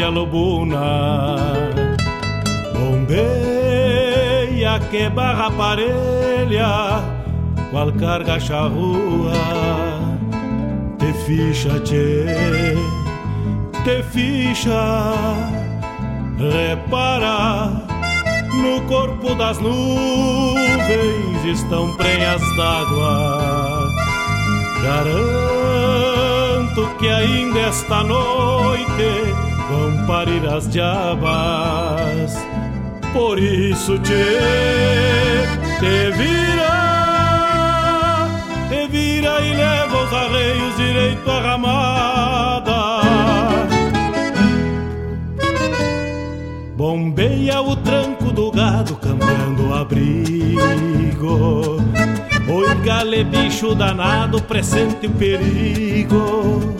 Tropilha lobuna. Bombeia que barra parelha, qual carga charrua. Te ficha, te ficha, repara. No corpo das nuvens estão prenhas d'água Garanto que ainda esta noite vão parir as diabas. Por isso te, te vira, te vira e leva os arreios direito à ramada. Bombeia o tranco do gado cambiando o abrigo Oi, gale bicho danado, presente o perigo.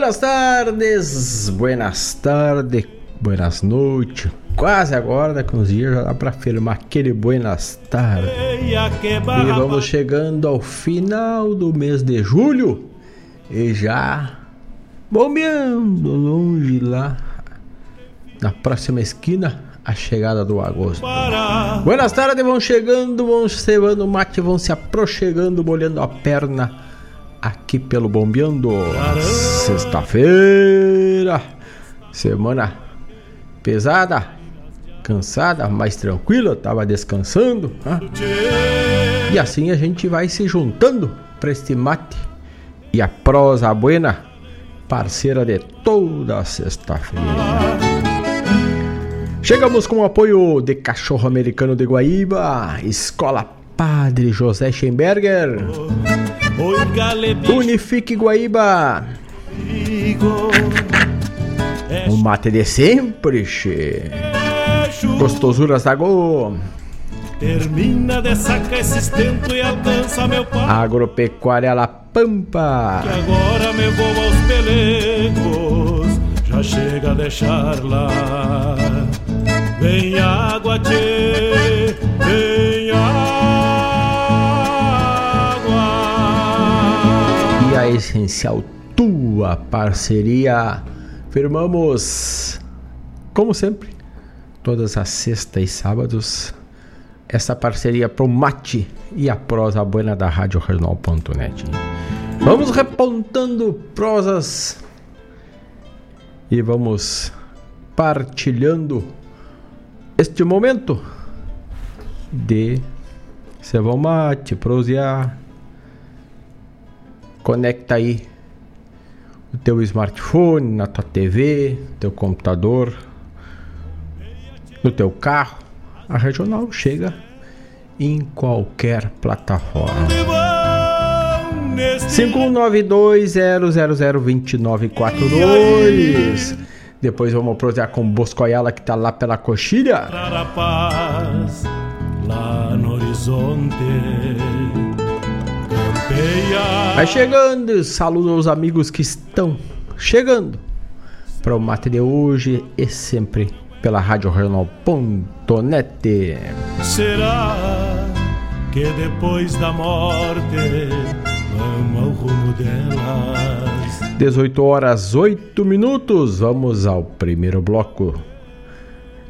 Buenas tardes, buenas tardes, buenas noites. Quase agora, daqui uns dias, já dá pra afirmar aquele buenas tardes. E vamos chegando ao final do mês de julho e já bombeando longe lá na próxima esquina a chegada do agosto. Buenas tardes, vão chegando, vão cevando mate, vão se aproxegando, molhando a perna aqui pelo Bombeando. Sexta-feira, semana pesada, cansada, mais tranquila, tava descansando. né? E assim a gente vai se juntando para este mate e a prosa buena, parceira de toda sexta-feira. Chegamos com o apoio de Cachorro Americano de Guaíba, Escola Padre José Schemberger, galebicho. Unifique Guaíba, É o mate de sempre, che. chuva. Gostosuras da Go, Termina de sacar esse estento e alcança meu pai. Agropecuária La Pampa, Que agora me vou aos pelegos. Já chega a deixar lá. Vem água, tchê, essencial tua parceria. Firmamos, como sempre, todas as sextas e sábados, essa parceria pro mate e a prosa buena da Rádio Regional.net. Vamos repontando prosas e vamos partilhando este momento de cevão mate, prosear. Conecta aí o teu smartphone, na tua TV, teu computador, no teu carro. A regional chega em qualquer plataforma. E vão neste 5192002942. Depois vamos prosear com o Bosco Ayala que tá lá pela coxilha. lá no horizonte. Vai chegando, saludo aos amigos que estão chegando para o mate de hoje e sempre pela Rádio Regional.net. Será que depois da morte vamos ao rumo delas? 18 horas 8 minutos, vamos ao primeiro bloco.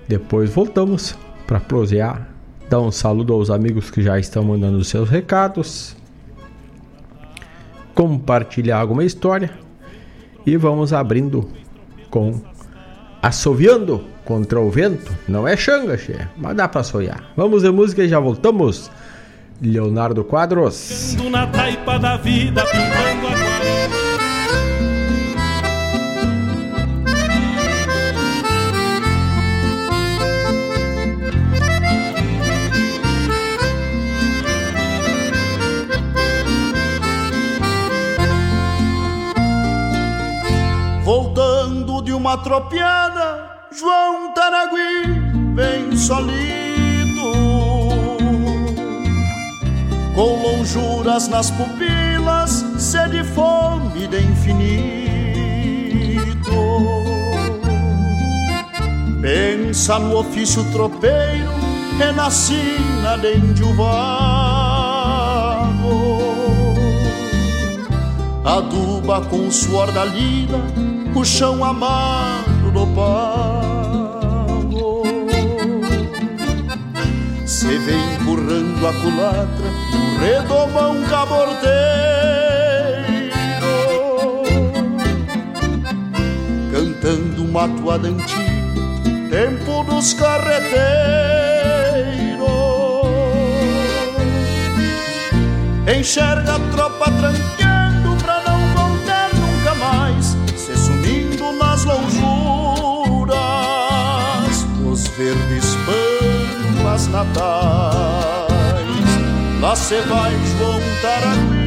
Depois voltamos para prosear, dar um saludo aos amigos que já estão mandando seus recados, compartilhar alguma história e vamos abrindo com assoviando contra o vento. Não é xanga, che, mas dá para assoviar. Vamos de música e já voltamos. Leonardo Quadros. Na taipa da vida. Uma tropiada, João Taragui vem solido, com lonjuras nas pupilas, sede e fome de infinito. Pensa no ofício tropeiro, renascina de índio vago aduba com suor da lida o chão amado do pago. Se vê empurrando a culatra, o redomão caborteiro, cantando uma toada antiga tempo dos carreteiros. Enxerga a tropa tranqueando lonjuras dos verdes pampas natais. Lá se vai João Taragui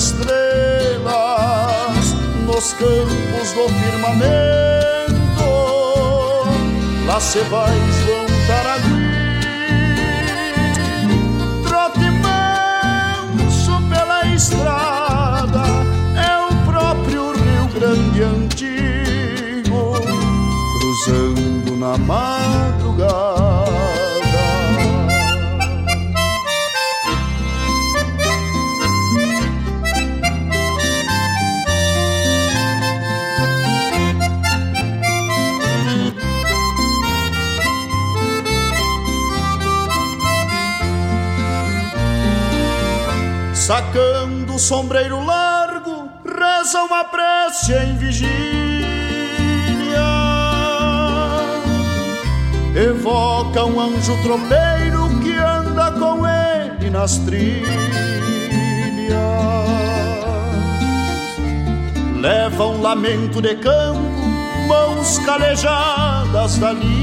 estrelas nos campos do firmamento. Lá se vai João Taragui, madrugada. Sacando o sombreiro largo, reza uma prece em vigília. Evoca um anjo tropeiro que anda com ele nas trilhas. Leva um lamento de campo, mãos calejadas da lida.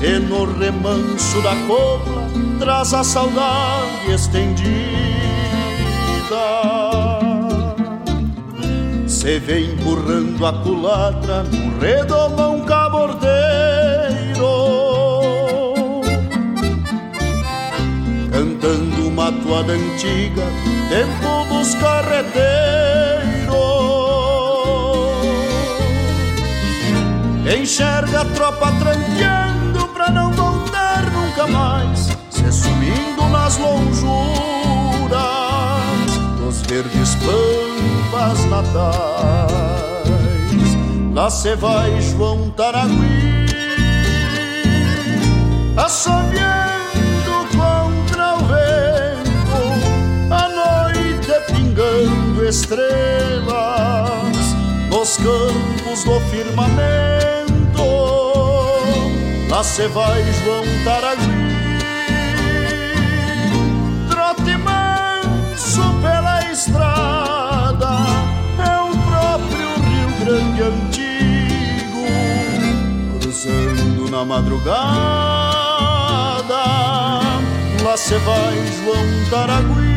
E no remanso da cobra traz a saudade estendida. Se vê empurrando a culatra num redomão cabordeiro. Cantando uma toada antiga, tempo dos carreteiros. Enxerga a tropa tranqueando pra não voltar nunca mais sumindo nas lonjuras dos verdes pampas natais. Lá se vai João Taragui, assoviando contra o vento, a noite pingando estrelas nos campos do firmamento. Lá se vai João Taragui na madrugada. Lá se vai João Taragui.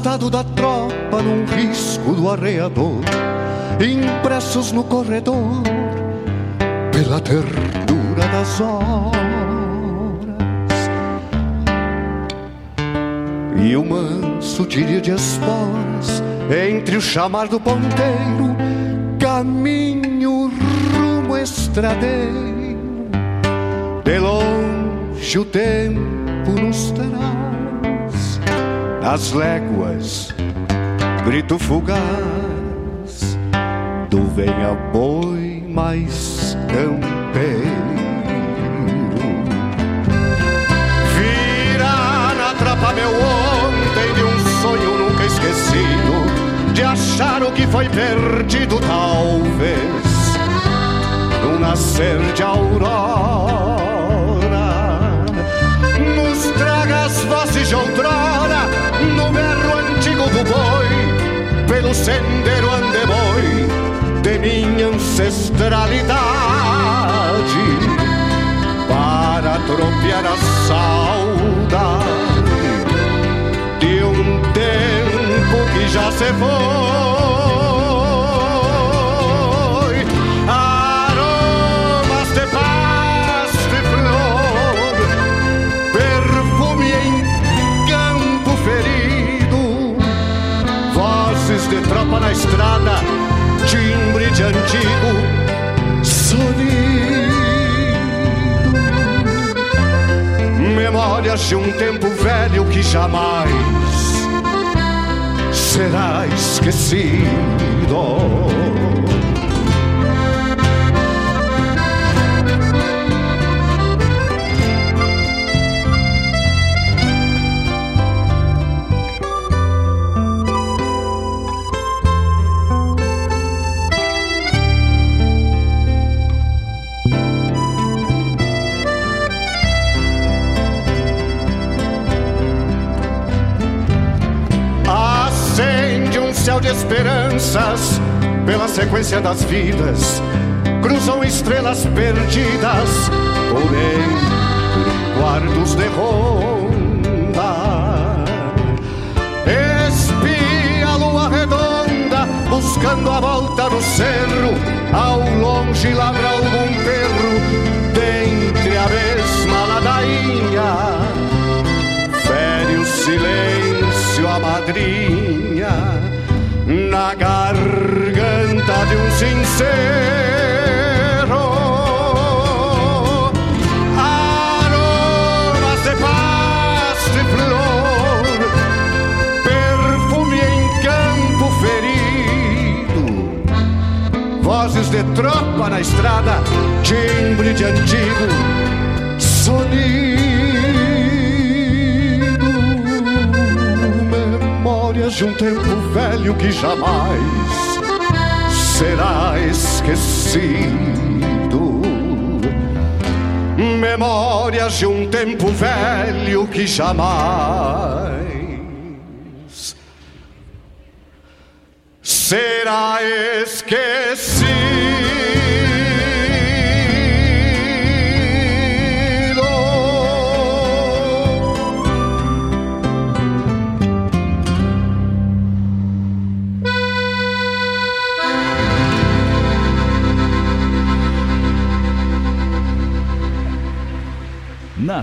Arrastado da tropa num risco do arreador, impressos no corredor pela ternura das horas. E o manso tírio de esporas entre o chamar do ponteiro, caminho rumo estradeiro, De longe o tempo nos terás, nas léguas, grito fugaz do venha boi mais campeiro. Vira na trapa meu ontem de um sonho nunca esquecido, de achar o que foi perdido talvez no nascer de aurora. Nos traga as vozes de outrora, antigo do boi, pelo sendero andeboi de minha ancestralidade, para tropear a saudade de um tempo que já se foi. Tropa na estrada, timbre de antigo sonido. Memórias de um tempo velho que jamais será esquecido. De esperanças pela sequência das vidas. Cruzam estrelas perdidas por entre quartos de ronda. Espia a lua redonda, buscando a volta do cerro. Ao longe ladra algum perro, dentre a mesma ladainha. Fere o silêncio a madrinha na garganta de um sincero. Aromas de paz de flor, perfume em campo ferido, vozes de tropa na estrada, timbre de antigo de um tempo velho que jamais será esquecido. Memórias de um tempo velho que jamais será esquecido.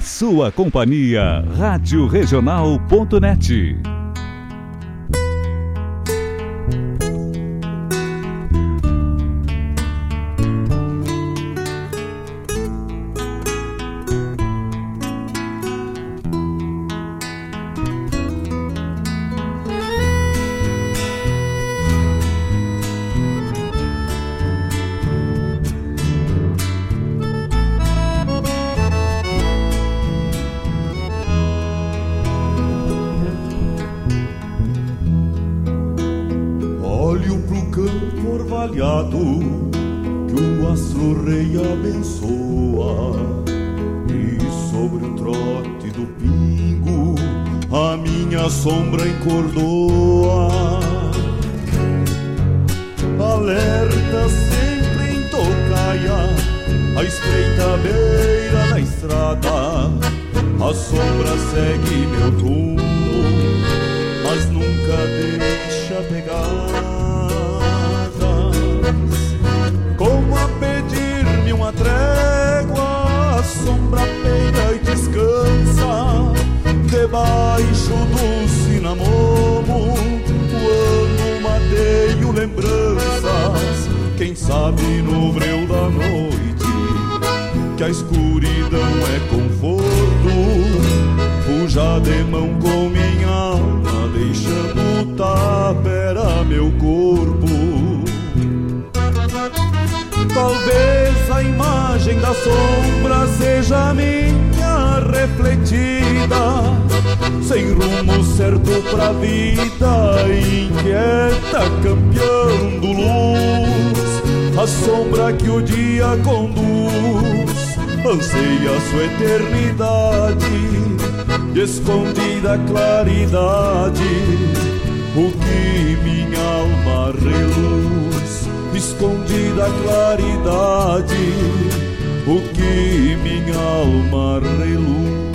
Sua companhia, Rádio Regional.net. vida, inquieta, campeando luz, a sombra que o dia conduz anseia sua eternidade, escondida claridade, o que minha alma reluz, escondida claridade, o que minha alma reluz.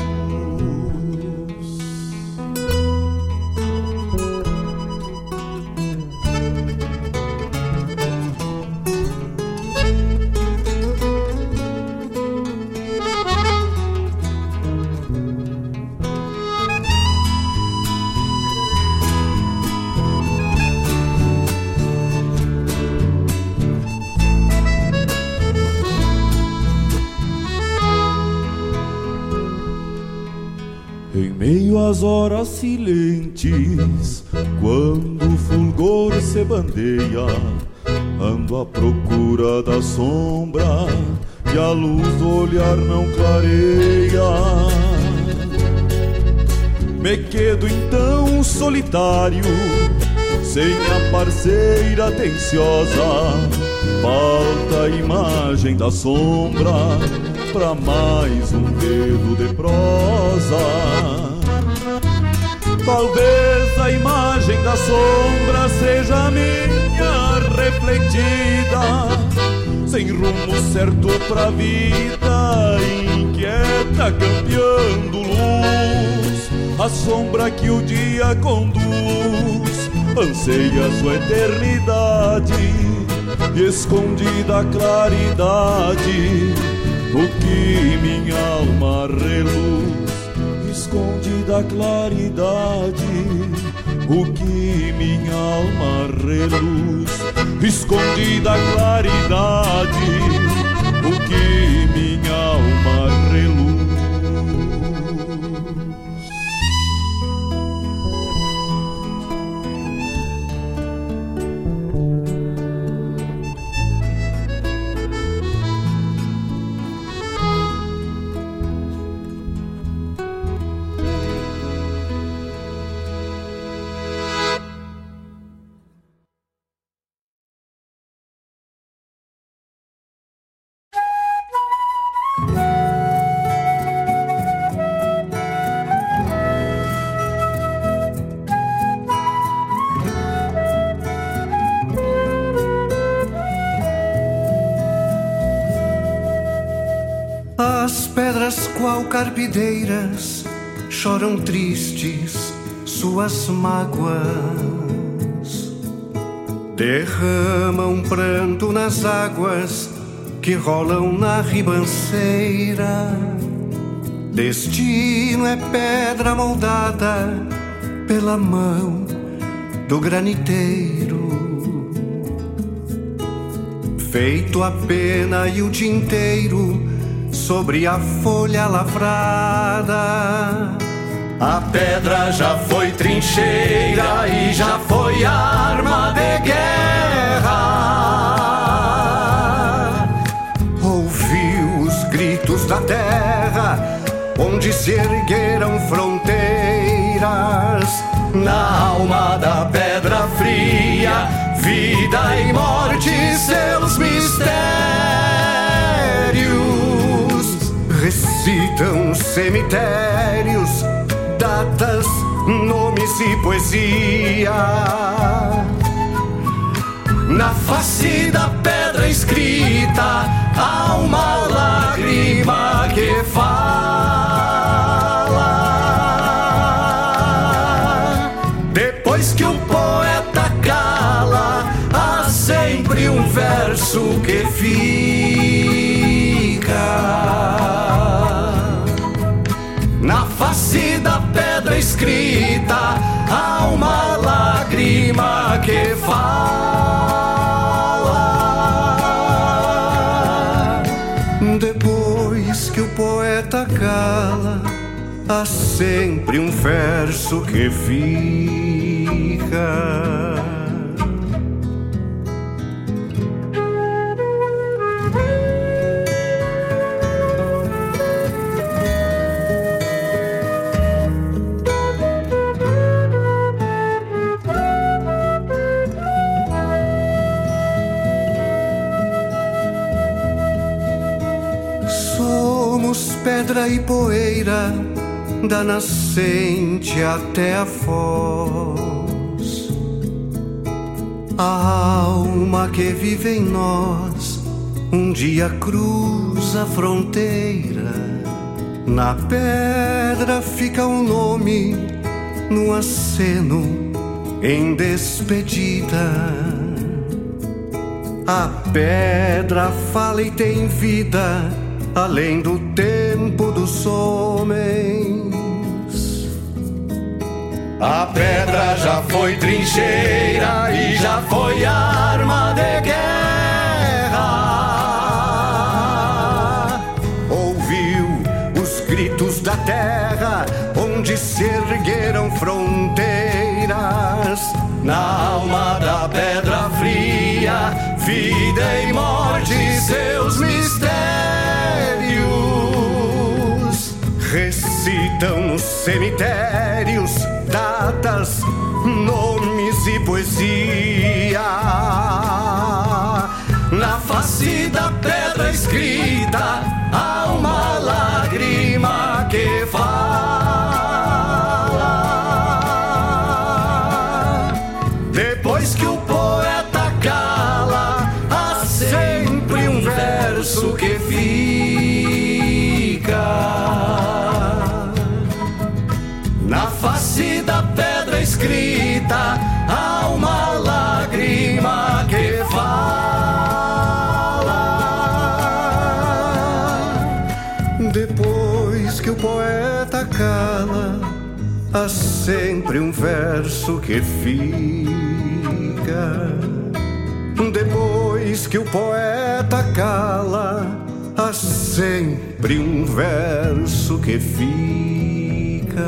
Se bandeia, ando à procura da sombra que a luz do olhar não clareia. Me quedo então solitário, sem a parceira atenciosa, falta a imagem da sombra para mais um dedo de prosa. Talvez a imagem da sombra seja minha refletida, sem rumo certo pra vida, inquieta, campeando luz. A sombra que o dia conduz, anseia sua eternidade, escondida a claridade, o que minha alma reluz. Escondida claridade, o que minha alma reluz, escondida claridade, o que carpideiras choram tristes suas mágoas, derramam pranto nas águas que rolam na ribanceira. Destino é pedra moldada pela mão do graniteiro, feito a pena e o tinteiro sobre a folha lavrada. A pedra já foi trincheira e já foi arma de guerra. Ouviu os gritos da terra, onde se ergueram fronteiras. Na alma da pedra fria, vida e morte, seus mistérios recitam cemitérios, datas, nomes e poesia. Na face da pedra escrita há uma lágrima que fala. Depois que o poeta cala, há sempre um verso que fica. Escrita há uma lágrima que fala. Depois que o poeta cala, há sempre um verso que fica. Pedra e poeira da nascente até a foz. A alma que vive em nós um dia cruza a fronteira. Na pedra fica um nome no aceno em despedida. A pedra fala e tem vida além do tempo dos homens. A pedra já foi trincheira e já foi arma de guerra. Ouviu os gritos da terra onde se ergueram fronteiras. Na alma da pedra fria, vida e morte, seus mistérios. Recitam nos cemitérios datas, nomes e poesia. Na face da pedra escrita há uma sempre um verso que fica. Depois que o poeta cala, há sempre um verso que fica.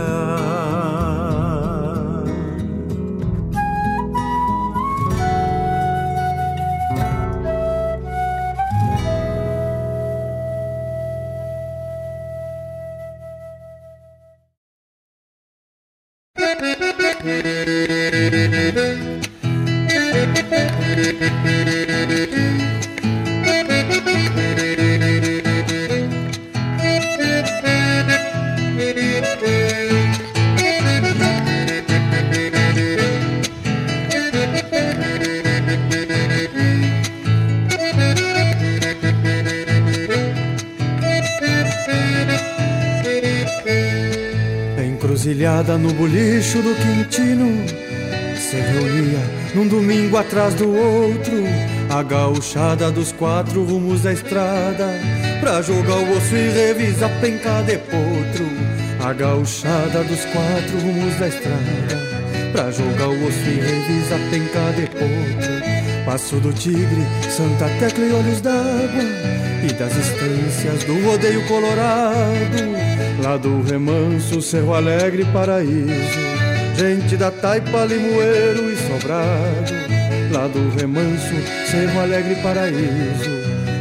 A gauchada dos quatro rumos da estrada Pra jogar o osso e revisar penca de potro. A gauchada dos quatro rumos da estrada Pra jogar o osso e revisar penca de potro. Passo do Tigre, Santa Tecla e Olhos d'Água E das estâncias do rodeio colorado. Lá do remanso, Cerro Alegre, Paraíso Gente da Taipa, Limoeiro e Sobrado Lá do remanso, Cerro Alegre, Paraíso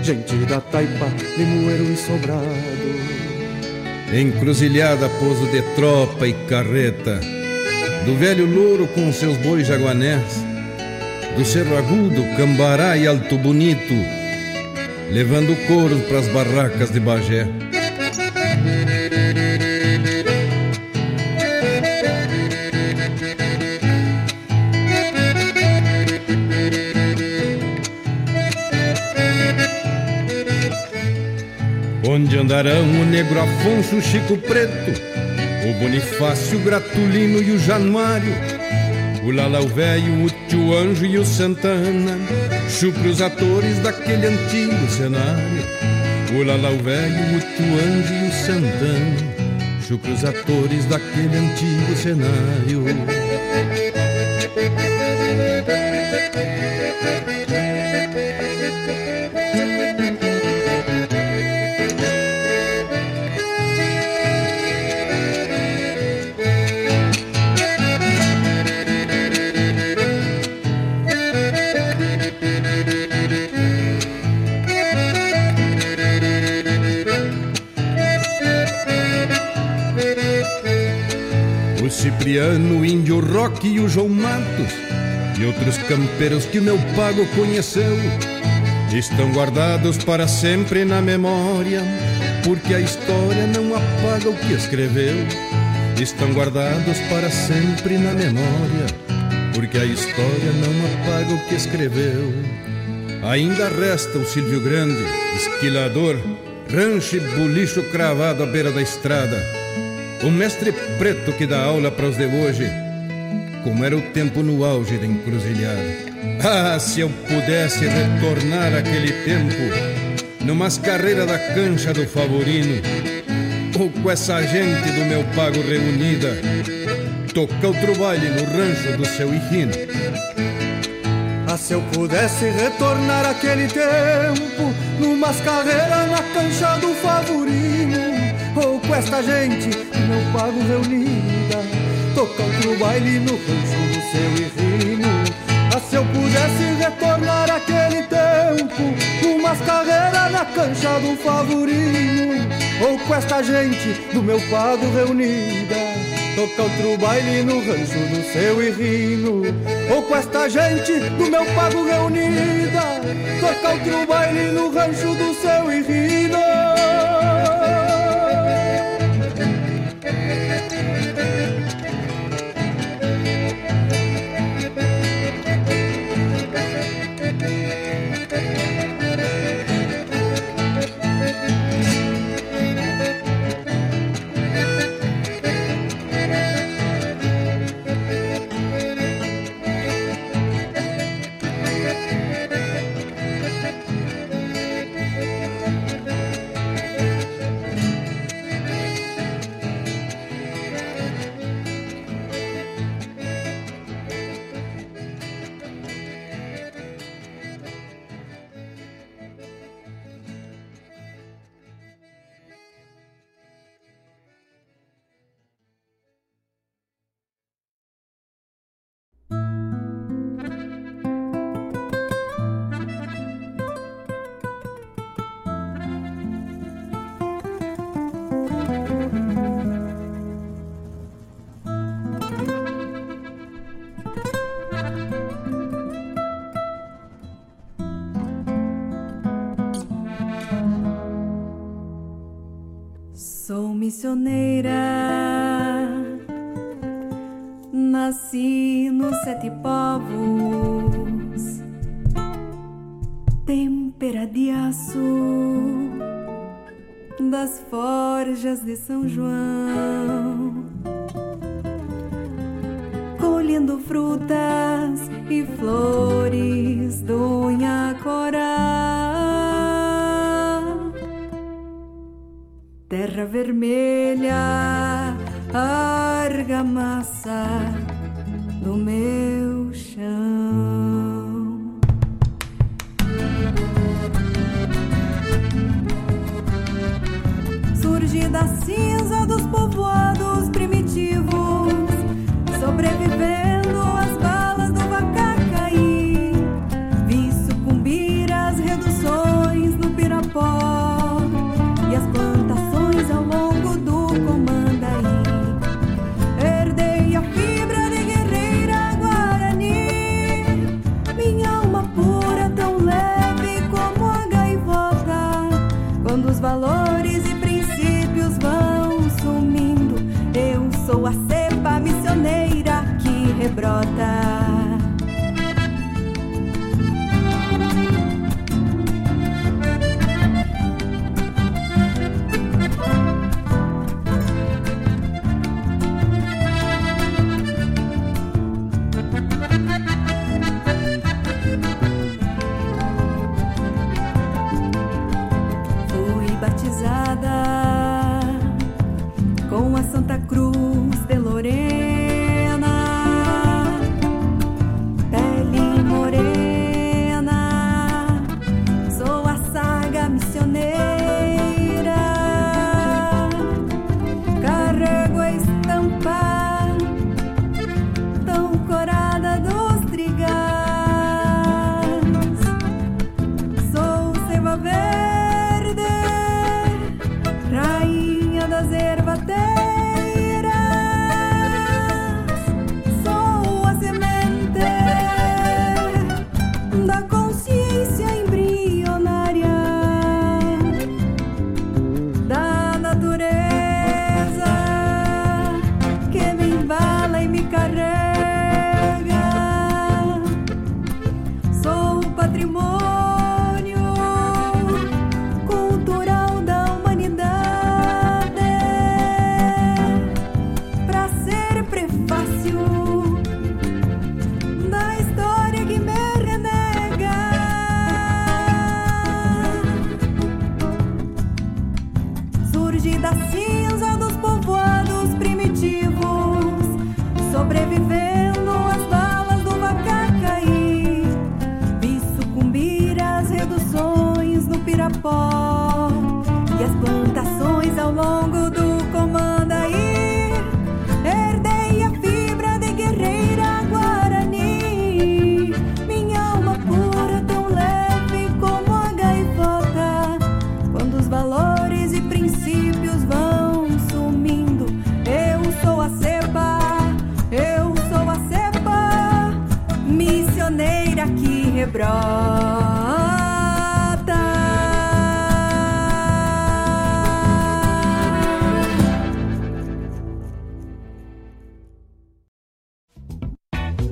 Gente da Taipa, Limoeiro e Sobrado. Encruzilhada, pouso de tropa e carreta Do velho louro com seus bois jaguanés Do Cerro Agudo, Cambará e Alto Bonito Levando couro pras barracas de Bagé Andarão o negro Afonso, o Chico Preto, o Bonifácio, o Gratulino e o Januário, o Lalau Velho, o Tio Anjo e o Santana, chupre os atores daquele antigo cenário. O Lalau Velho, o Tio Anjo e o Santana, chupre os atores daquele antigo cenário. Adriano, o Índio Rock e o João Matos e outros campeiros que o meu pago conheceu estão guardados para sempre na memória, porque a história não apaga o que escreveu. Estão guardados para sempre na memória, porque a história não apaga o que escreveu. Ainda resta o Silvio Grande, esquilador, rancho e bulicho cravado à beira da estrada. O mestre preto que dá aula para os de hoje, como era o tempo no auge da encruzilhada. Ah, se eu pudesse retornar aquele tempo, numas carreiras da cancha do Favorino, ou com essa gente do meu pago reunida, tocar outro baile no rancho do seu Irrino. Ah, se eu pudesse retornar aquele tempo, numas carreiras na cancha do Favorino, ou com esta gente do meu pago reunida, tocar outro baile no rancho do seu Irrino. Ah, se eu pudesse retornar aquele tempo Umas carreiras na cancha do Favorino. Ou com esta gente do meu pago reunida. Tocar outro baile no rancho do seu Irrino. Ou com esta gente do meu pago reunida. Tocar outro baile no rancho do seu Irrino missioneira. Nasci nos sete povos, tempera de aço. Das forjas de São João,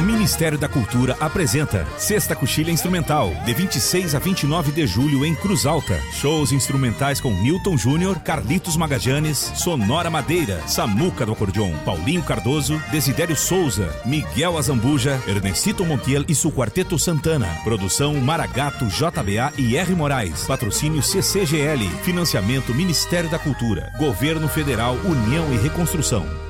Ministério da Cultura apresenta Sexta Coxilha Instrumental, de 26 a 29 de julho em Cruz Alta. Shows instrumentais com Newton Júnior, Carlitos Magajanes, Sonora Madeira, Samuca do Acordeon, Paulinho Cardoso, Desidério Souza, Miguel Azambuja, Ernestito Montiel e seu Quarteto Santana. Produção Maragato, JBA e R. Moraes. Patrocínio CCGL. Financiamento Ministério da Cultura. Governo Federal, União e Reconstrução.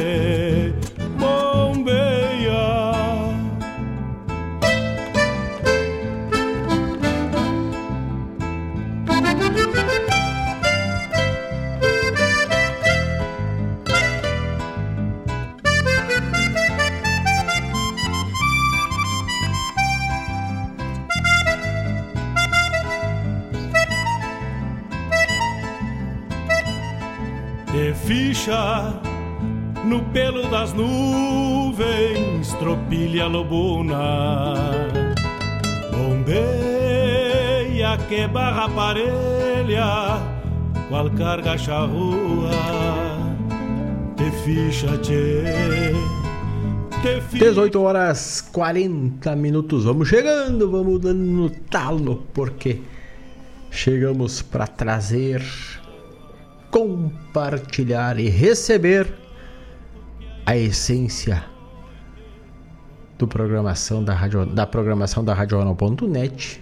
18 horas 40 minutos. Vamos chegando, vamos dando no talo, porque chegamos para trazer, compartilhar e receber a essência do programação da rádio, da programação da Radional.net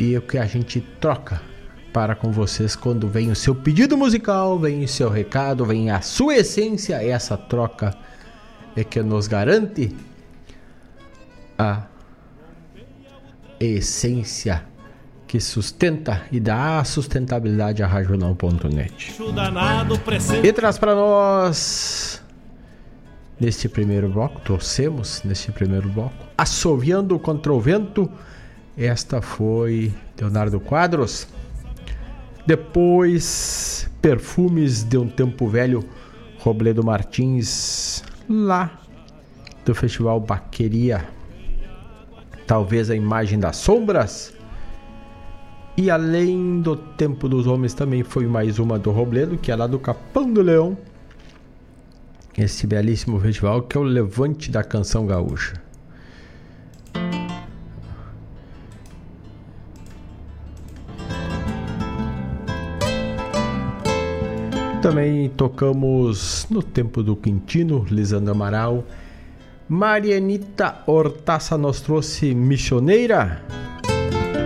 e o que a gente troca para com vocês quando vem o seu pedido musical, vem o seu recado, vem a sua essência, essa troca é que nos garante a essência que sustenta e dá sustentabilidade à Radional.net. presente. E traz para nós neste primeiro bloco, torcemos neste primeiro bloco, assoviando contra o vento. Esta foi Leonardo Quadros. Depois, Perfumes de um Tempo Velho, Robledo Martins, lá do Festival Baqueria, talvez a imagem das sombras. E além do Tempo dos Homens, também foi mais uma do Robledo, que é lá do Capão do Leão. Esse belíssimo festival que é o Levante da Canção Gaúcha. Também tocamos no tempo do Quintino, Lisandro Amaral. Marianita Hortaça nos trouxe Missioneira.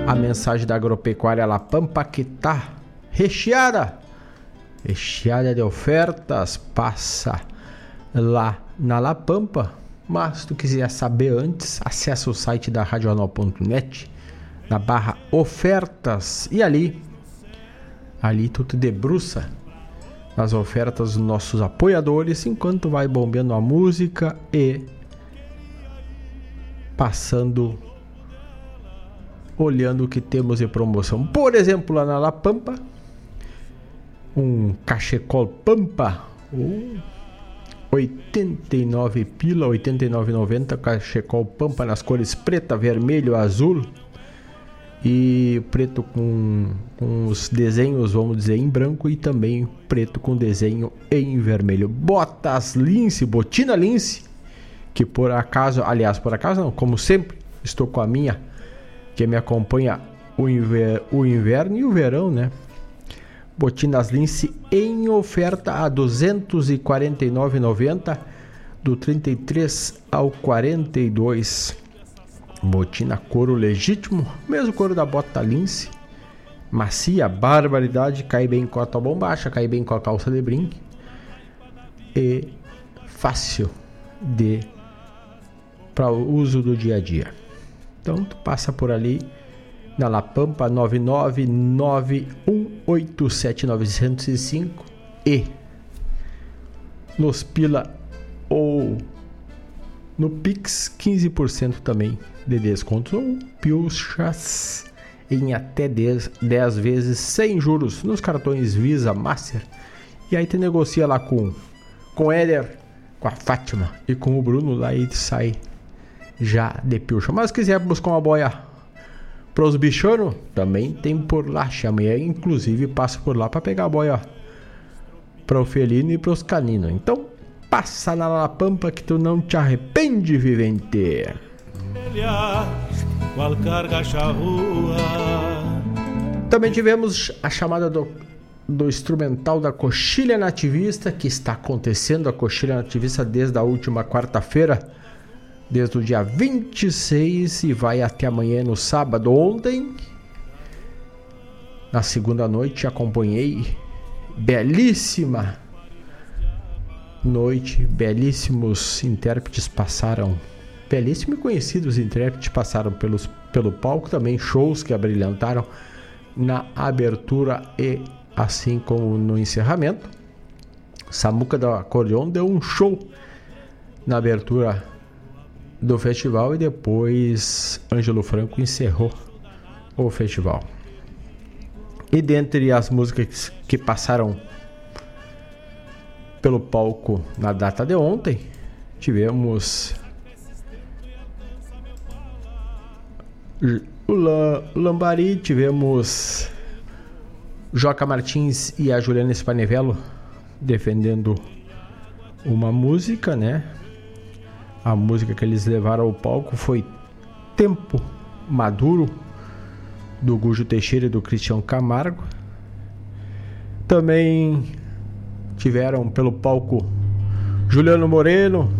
A mensagem da agropecuária La Pampa que tá recheada. Recheada de ofertas. Passa lá na La Pampa. Mas se tu quiser saber antes, acessa o site da radional.net na barra ofertas e ali ali tu te debruça nas ofertas dos nossos apoiadores enquanto vai bombeando a música e passando olhando o que temos de promoção. Por exemplo, lá na La Pampa, um cachecol Pampa, um 89 pila, 89,90 cachecol Pampa nas cores preta, vermelho, azul e preto com, com os desenhos, vamos dizer, em branco e também preto com desenho em vermelho. Botas Lince, botina Lince, que por acaso, aliás, por acaso não, como sempre, estou com a minha, que me acompanha o, inver, o inverno e o verão, né? Botinas Lince em oferta a R$ 249,90 do 33 ao 42 Botina couro legítimo, mesmo couro da bota lince. Macia, barbaridade, cai bem com a tua bombacha, cai bem com a calça de brinque. E fácil de para o uso do dia a dia. Então tu passa por ali na La Pampa 999187905 e nos pila ou no Pix 15% também de desconto ou pilchas em até 10, 10 vezes sem juros nos cartões Visa Master. E aí tu negocia lá com com Éder, com a Fátima e com o Bruno lá e sai já de pilcha. Mas se quiser buscar uma boia para os bichonos, também tem por lá. Amanhã inclusive passa por lá para pegar a boia para o felino e para os caninos. Então passa na La Pampa que tu não te arrepende, vivente. Também tivemos a chamada do, do instrumental da Coxilha Nativista, que está acontecendo a Coxilha Nativista desde a última quarta-feira, desde o dia 26 e vai até amanhã no sábado. Ontem, na segunda noite, acompanhei belíssima noite, belíssimos intérpretes passaram belíssimos e conhecidos intérpretes passaram pelos, pelo palco, também shows que abrilhantaram na abertura e assim como no encerramento. Samuca do Acordeon deu um show na abertura do festival e depois Ângelo Franco encerrou o festival. E dentre as músicas que passaram pelo palco na data de ontem, tivemos o Lambari, tivemos Joca Martins e a Juliana Spanevello defendendo uma música, né? A música que eles levaram ao palco foi Tempo Maduro, do Gujo Teixeira e do Cristian Camargo. Também tiveram pelo palco Juliano Moreno,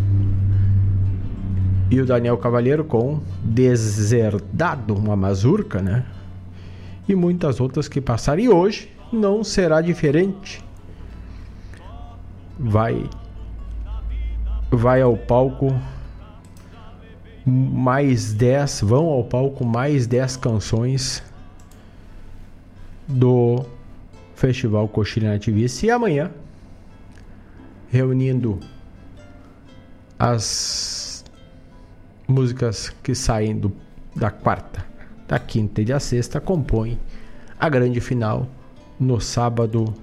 e o Daniel Cavalheiro com Deserdado, uma mazurca, né? E muitas outras que passaram. E hoje não será diferente. Vai vai ao palco mais 10, vão ao palco mais 10 canções do Festival Coxilha Nativista e amanhã reunindo as músicas que saem do, da quarta, da quinta e da sexta compõem a grande final no sábado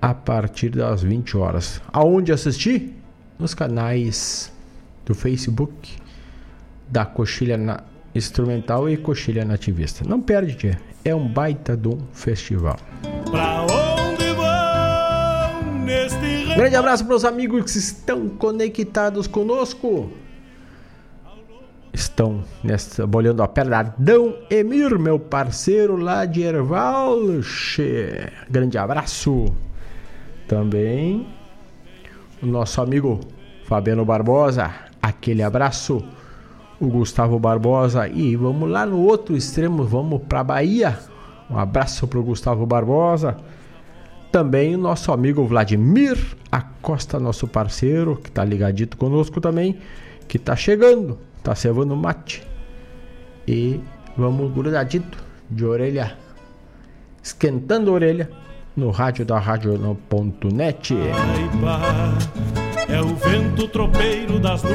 a partir das 20 horas. Aonde assistir? Nos canais do Facebook da Coxilha na- Instrumental e Coxilha Nativista. Não perde, tia. É um baita de um festival. Pra onde vão neste Grande abraço para os amigos que estão conectados conosco. Estão nesta, bolhando a perna. Adão Emir, meu parceiro lá de Erval. Che. Grande abraço. Também o nosso amigo Fabiano Barbosa. Aquele abraço. O Gustavo Barbosa. E vamos lá no outro extremo, vamos para Bahia. Um abraço para o Gustavo Barbosa. Também o nosso amigo Vladimir Acosta, nosso parceiro, que está ligadito conosco também, que está chegando, está servando mate. E vamos grudadito, de orelha, esquentando a orelha, no rádio da Rádio no ponto net. É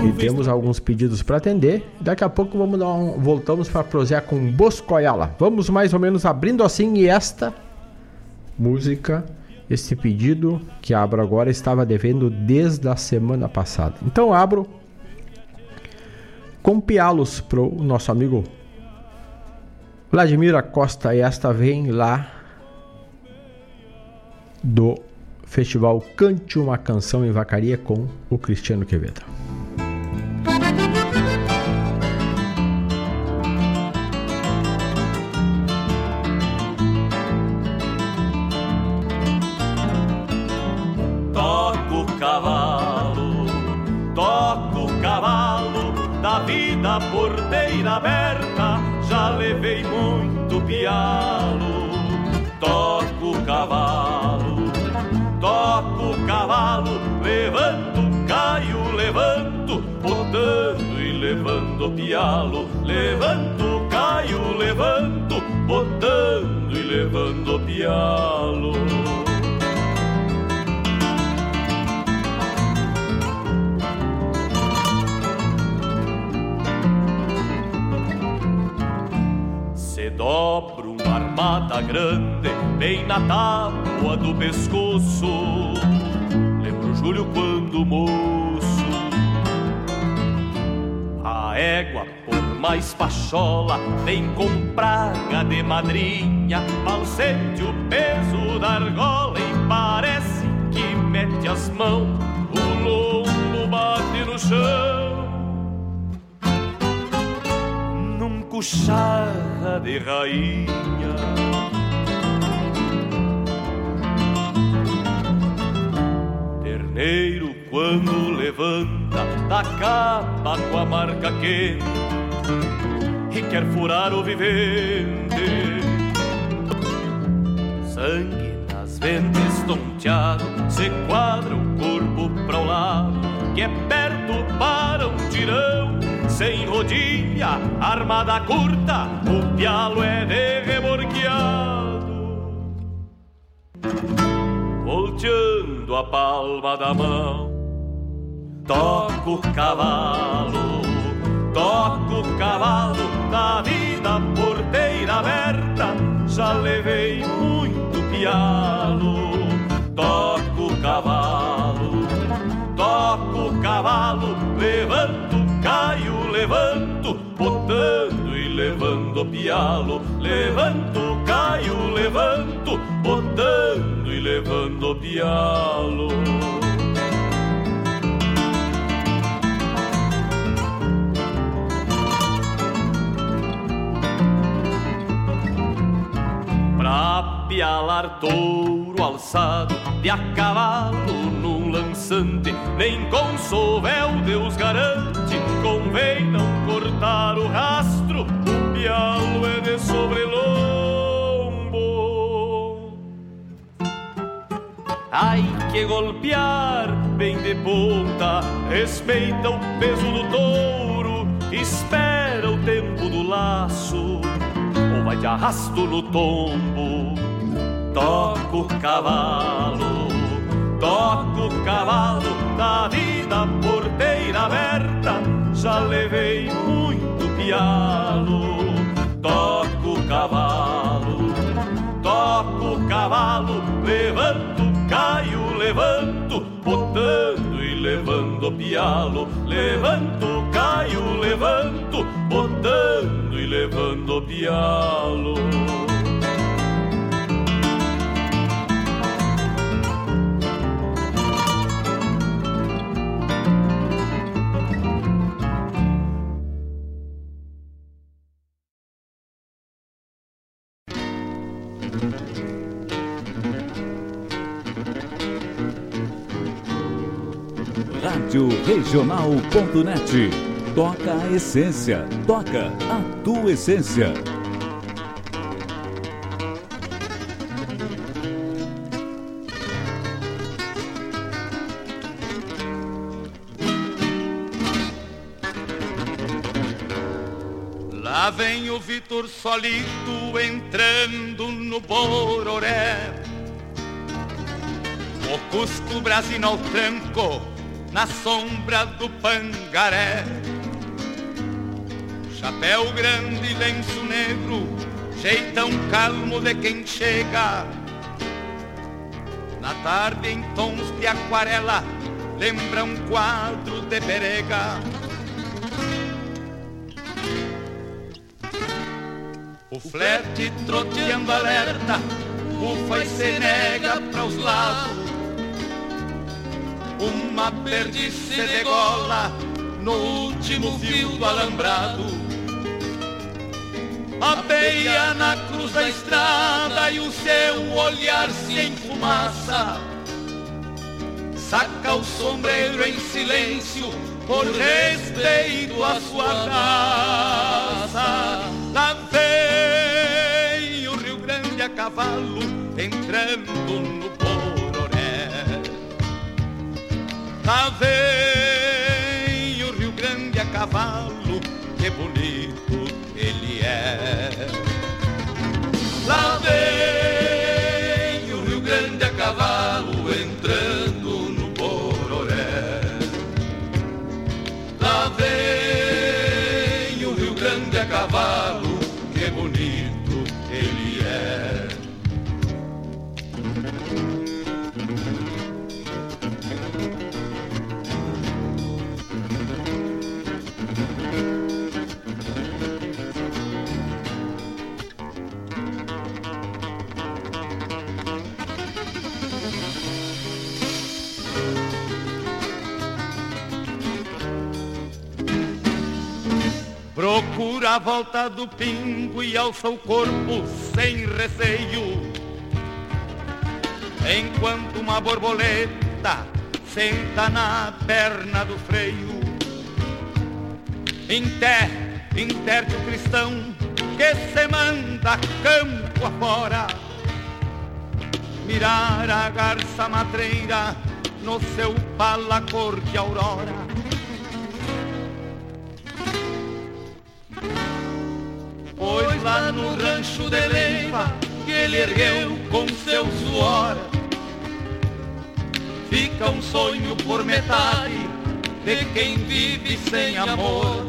E temos alguns pedidos para atender. Daqui a pouco vamos dar um, voltamos para prosear com Boscoiala. Vamos mais ou menos abrindo assim e esta música, este pedido que abro agora estava devendo desde a semana passada. Então abro com pialos pro nosso amigo Vladimir Acosta e esta vem lá do Festival Cante uma Canção em Vacaria com o Cristiano Quevedo. Da porteira aberta, já levei muito pialo. Toco o cavalo, toco o cavalo, levanto, caio, levanto, botando e levando pialo. Levanto, caio, levanto, botando e levando pialo. Se dobra uma armada grande bem na tábua do pescoço. Lembro Júlio quando moço. A égua, por mais pachola, vem com praga de madrinha. Mal sente o peso da argola e parece que mete as mãos. O lombo bate no chão. Cucharra de rainha. Terneiro quando levanta da capa com a marca quente e quer furar o vivente. Sangue nas ventas tonteado, se quadra o corpo para o lado, que é perto para um tirão. Sem rodilha, armada curta, o pialo é de reborqueado. Volteando a palma da mão, toco o cavalo, toco o cavalo da vida porteira aberta. Já levei muito pialo, toco o cavalo, toco o cavalo, levanto, caio, levanto, botando e levando pialo, levanto, caio, levanto, botando e levando pialo. Pra pialar touro alçado de a cavalo num lançante, nem com sovel Deus garante, convém não cortar o rastro, o pialo é de sobrelombo. Ai que golpear bem de ponta, respeita o peso do touro, espera o tempo do laço ou vai de arrasto no tombo. Toco o cavalo, toco o cavalo da vida porteira aberta. Já levei muito pialo. Toco cavalo, toco cavalo, levanto, caio, levanto, botando e levando pialo, levanto, caio, levanto, botando e levando pialo. Rádio Regional.net. Toca a essência. Toca a tua essência. Lá vem o Vitor Solito entrando no Bororé. O Cusco Brasino ao tranco na sombra do Pangaré. Chapéu grande, lenço negro, jeitão calmo de quem chega. Na tarde em tons de aquarela, lembra um quadro de berega. O flerte troteando alerta, ufa e se nega para os lados. Uma perdiz se degola no último fio do alambrado. Apeia na cruz da estrada e o seu olhar se enfumaça. Saca o sombreiro em silêncio por respeito à sua raça. Lá vem o Rio Grande a cavalo entrando no Lá vem o Rio Grande a cavalo, que bonito ele é. Lá vem A volta do pingo e alça o corpo sem receio. Enquanto uma borboleta senta na perna do freio. Inter, interte o cristão que se manda campo afora. Mirar a garça matreira no seu pala cor de aurora. Pois lá no rancho de Leiva que ele ergueu com seu suor. Fica um sonho por metade de quem vive sem amor.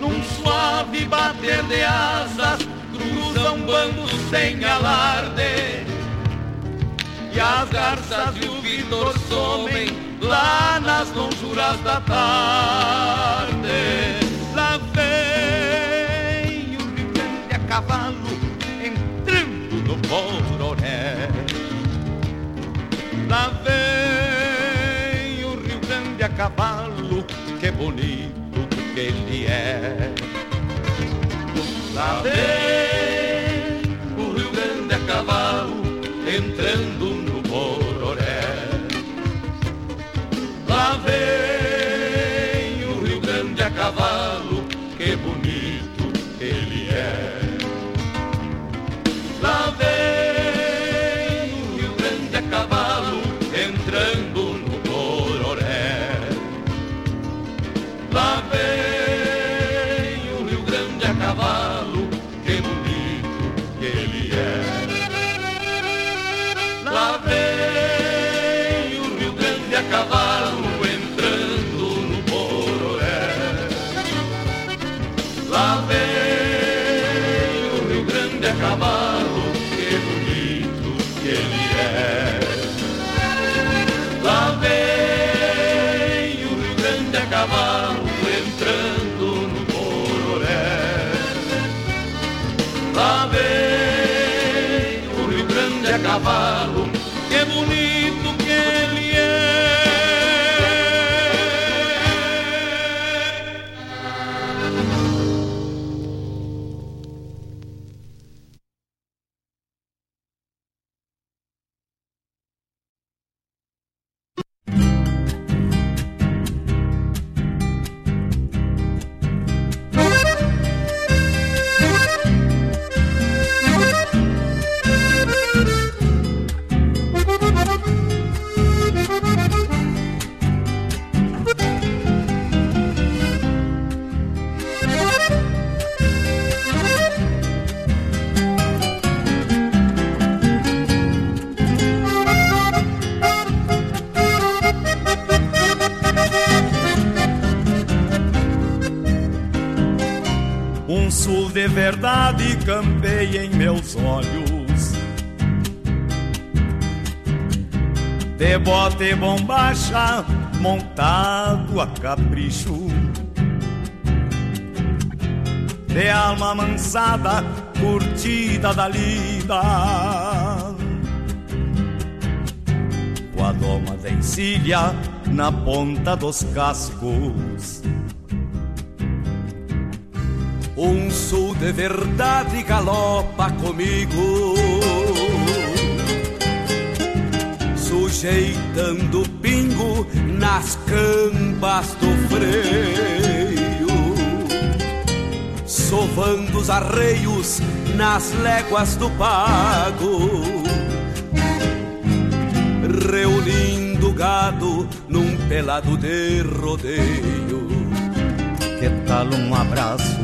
Num suave bater de asas cruzam bandos sem alarde. E as garças e o Vitor somem lá nas lonjuras da tarde cavalo entrando no Bororé. Lá vem o Rio Grande a cavalo, que bonito que ele é. Lá vem o Rio Grande a cavalo entrando no Bororé. Lá vem verdade campeia em meus olhos. De bota e bombacha, montado a capricho. De alma mansada, curtida da lida. Com a doma da encilha na ponta dos cascos. Um sul de verdade galopa comigo, sujeitando pingo nas cambas do freio, sovando os arreios nas léguas do pago, reunindo gado num pelado de rodeio. Que tal um abraço,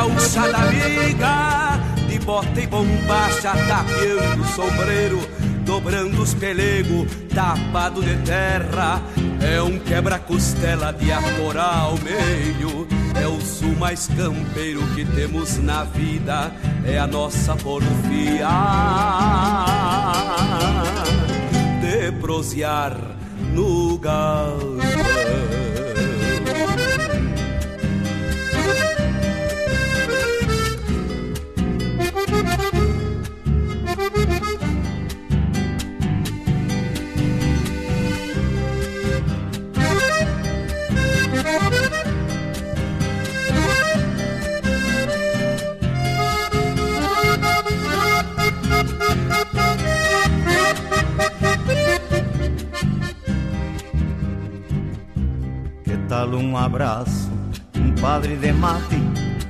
Grande, gaúcha da amiga, de bota e bombacha, tapeando o sombreiro, dobrando os pelegos, tapado de terra. É um quebra-costela de atorar ao meio. É o sul mais campeiro que temos na vida, é a nossa porfia de prosear no galpão. Tal um abraço, um padre de mate?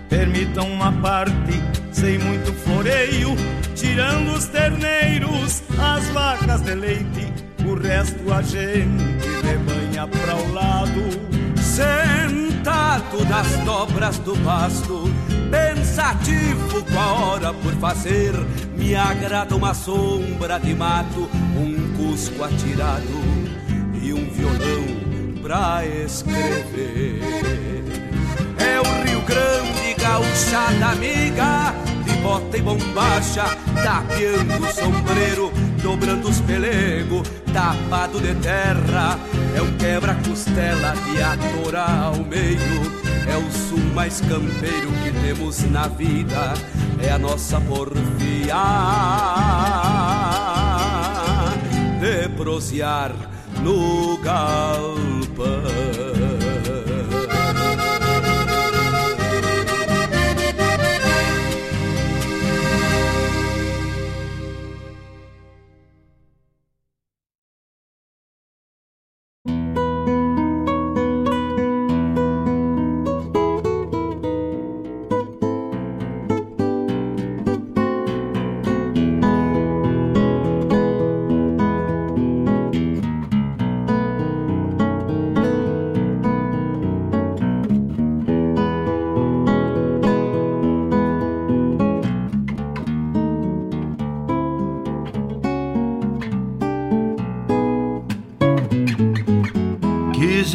Permitam uma parte, sem muito floreio, tirando os terneiros, as vacas de leite, o resto a gente rebanha pra o lado. Sentado nas dobras do pasto, pensativo com a hora por fazer, me agrada uma sombra de mato, um cusco atirado e um violão pra escrever. É o Rio Grande, gauchada amiga, de bota e bombacha, tapeando o sombreiro, dobrando os pelegos, tapado de terra. É um quebra-costela de atorar ao meio. É o sul mais campeiro que temos na vida, é a nossa porfia de prosear no galpão.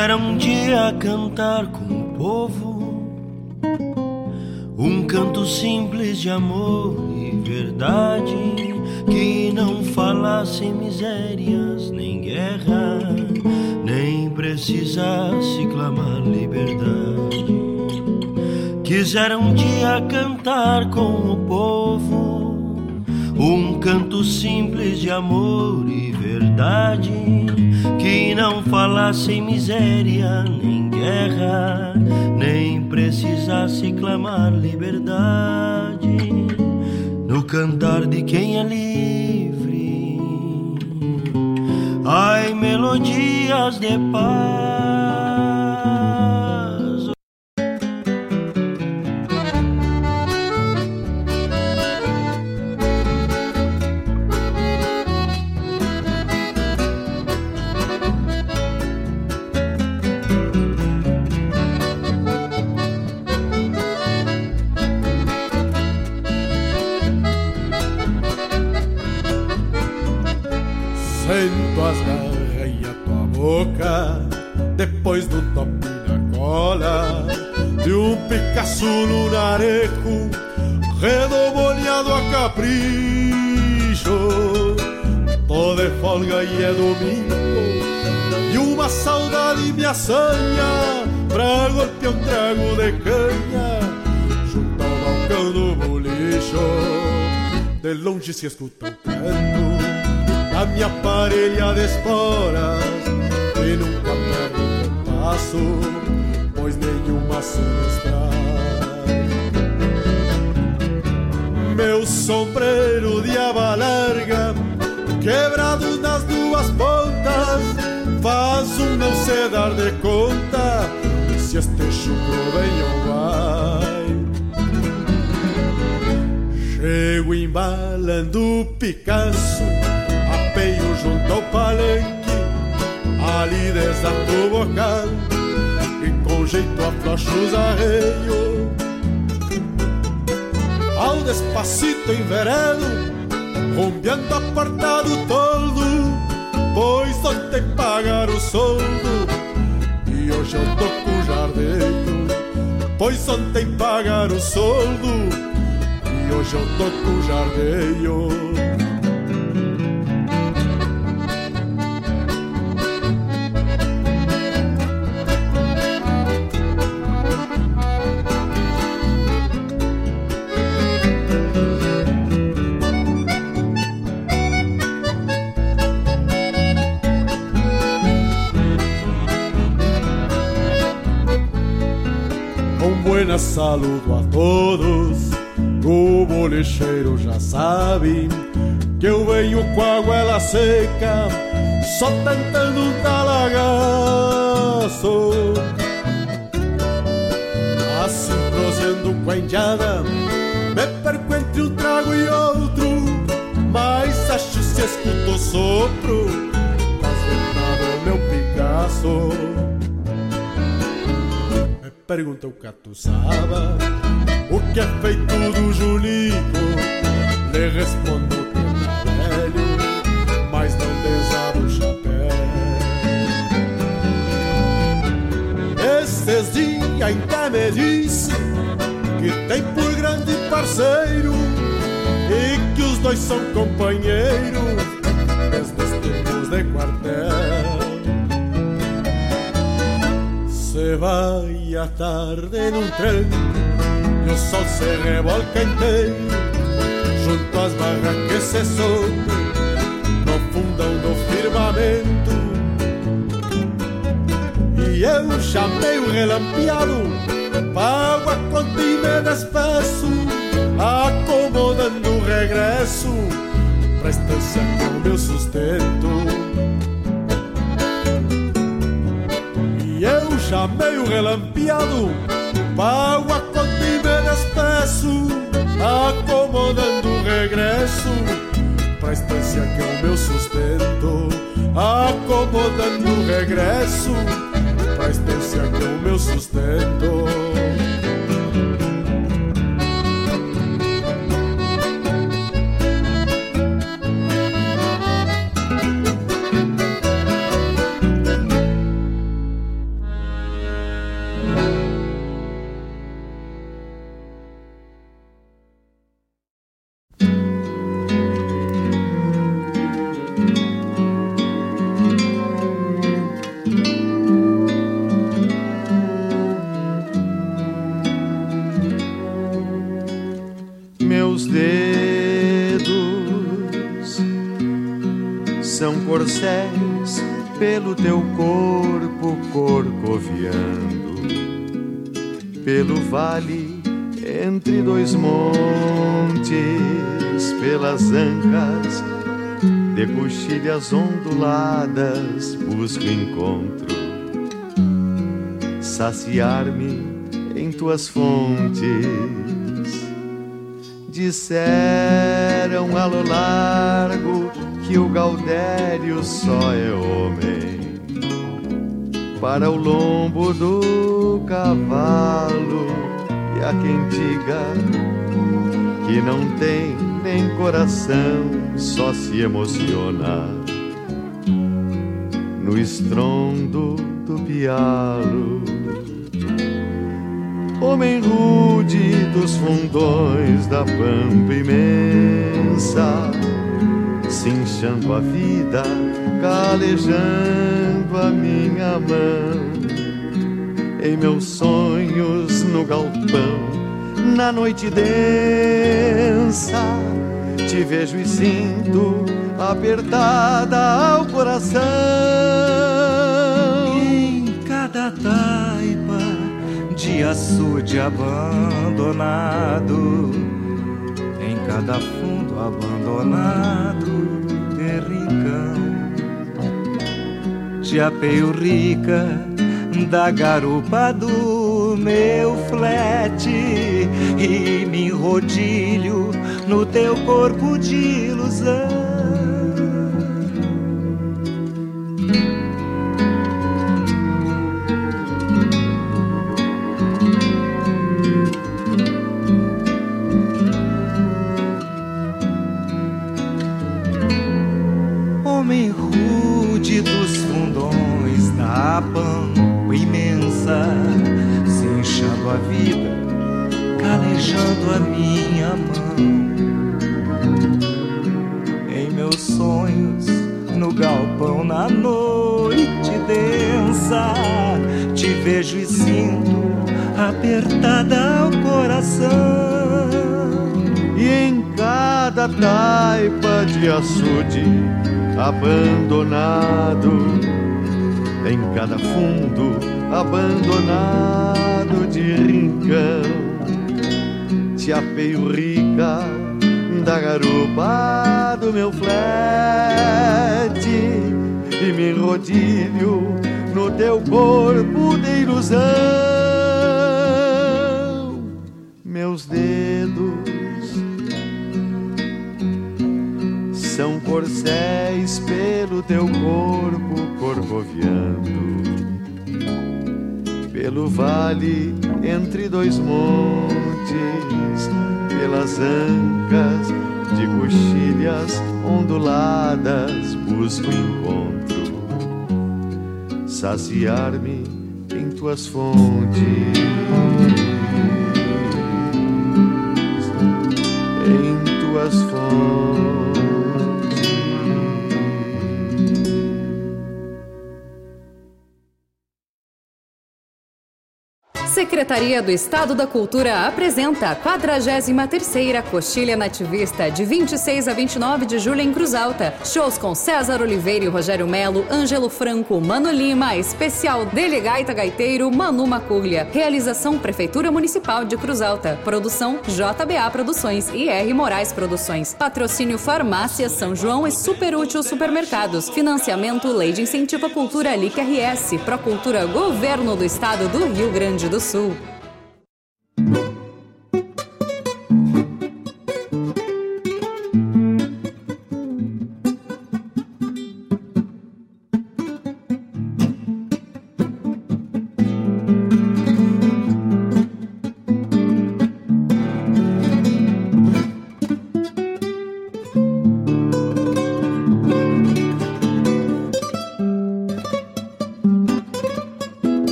Quisera um dia cantar com o povo um canto simples de amor e verdade que não falasse misérias nem guerra, nem precisasse clamar liberdade. Quisera um dia cantar com o povo um canto simples de amor e verdade não falasse miséria nem guerra, nem precisasse clamar liberdade no cantar de quem é livre. Ai, melodias de paz. Longe se escuta um canto a minha parelha de esporas que nunca perde o passo, pois nenhuma se distrai. Meu sombreiro de aba larga, quebrado nas duas pontas, faz um não se dar de conta embalando Picasso apeio junto ao palenque, ali desato o bocal e com jeito aflocho os arreios. Ao despacito enveredo, rompeando a porta do toldo, pois ontem pagaram o soldo e hoje eu tô com jardeio. Pois ontem pagaram o soldo e hoje eu tô com jardeio. buenas saludo a todos. O bolicheiro já sabe que eu venho com a goela seca, só tentando um talagaço. Assim prosendo com a indiada, me perco entre um trago e outro, mas acho se escuto o sopro das ventas meu Picasso pergunta o catuçaba O que é feito do Julico. Lhe respondo que é velho Mas não desaba o chapéu. Esses dias ainda me disse Que tem por grande parceiro E que os dois são companheiros Desde os tempos de quartel. Se vai a tarde num trem E o sol se revolca inteiro Junto às barras que se soltam No fundão do firmamento. E eu chamei o relampeado Pago a conta e me despeço Acomodando o regresso Pra estância com meu sustento. E eu chamei o relampeado Pago a conta Acomodando o regresso Pra estância que é o meu sustento. Acomodando o regresso Pra estância que é o meu sustento dois montes, pelas ancas de coxilhas onduladas, busco encontro, saciar-me em tuas fontes. Disseram a lo largo que o Gaudério só é homem para o lombo do cavalo a quem diga que não tem nem coração, só se emociona no estrondo do pialo. Homem rude dos fundões da pampa imensa, cinchando a vida, calejando a minha mão. Em meus sonhos no galpão, na noite densa, te vejo e sinto apertada ao coração. Em cada taipa de açude abandonado, em cada fundo abandonado de rincão, te apeio rica da garupa do meu flete e me enrodilho no teu corpo de ilusão. A minha mão. Em meus sonhos, no galpão, na noite densa, te vejo e sinto apertada ao coração. E em cada taipa de açude abandonado, em cada fundo abandonado de rincão, te apeio rica da garupa do meu flete e me enrodilho no teu corpo de ilusão. Meus dedos são corcéis pelo teu corpo corcoviando, pelo vale entre dois montes, pelas ancas de coxilhas onduladas, busco encontro, saciar-me em tuas fontes. Secretaria do Estado da Cultura apresenta a 43ª Coxilha Nativista de 26 a 29 de julho em Cruz Alta. Shows com César Oliveira e Rogério Melo, Ângelo Franco, Mano Lima, especial Dele Gaita Gaiteiro, Manu Macurlia. Realização Prefeitura Municipal de Cruz Alta. Produção JBA Produções e R Moraes Produções. Patrocínio Farmácia São João e Super Útil Supermercados. Financiamento Lei de Incentivo à Cultura LIC RS. Procultura Governo do Estado do Rio Grande do Sul. Thank you.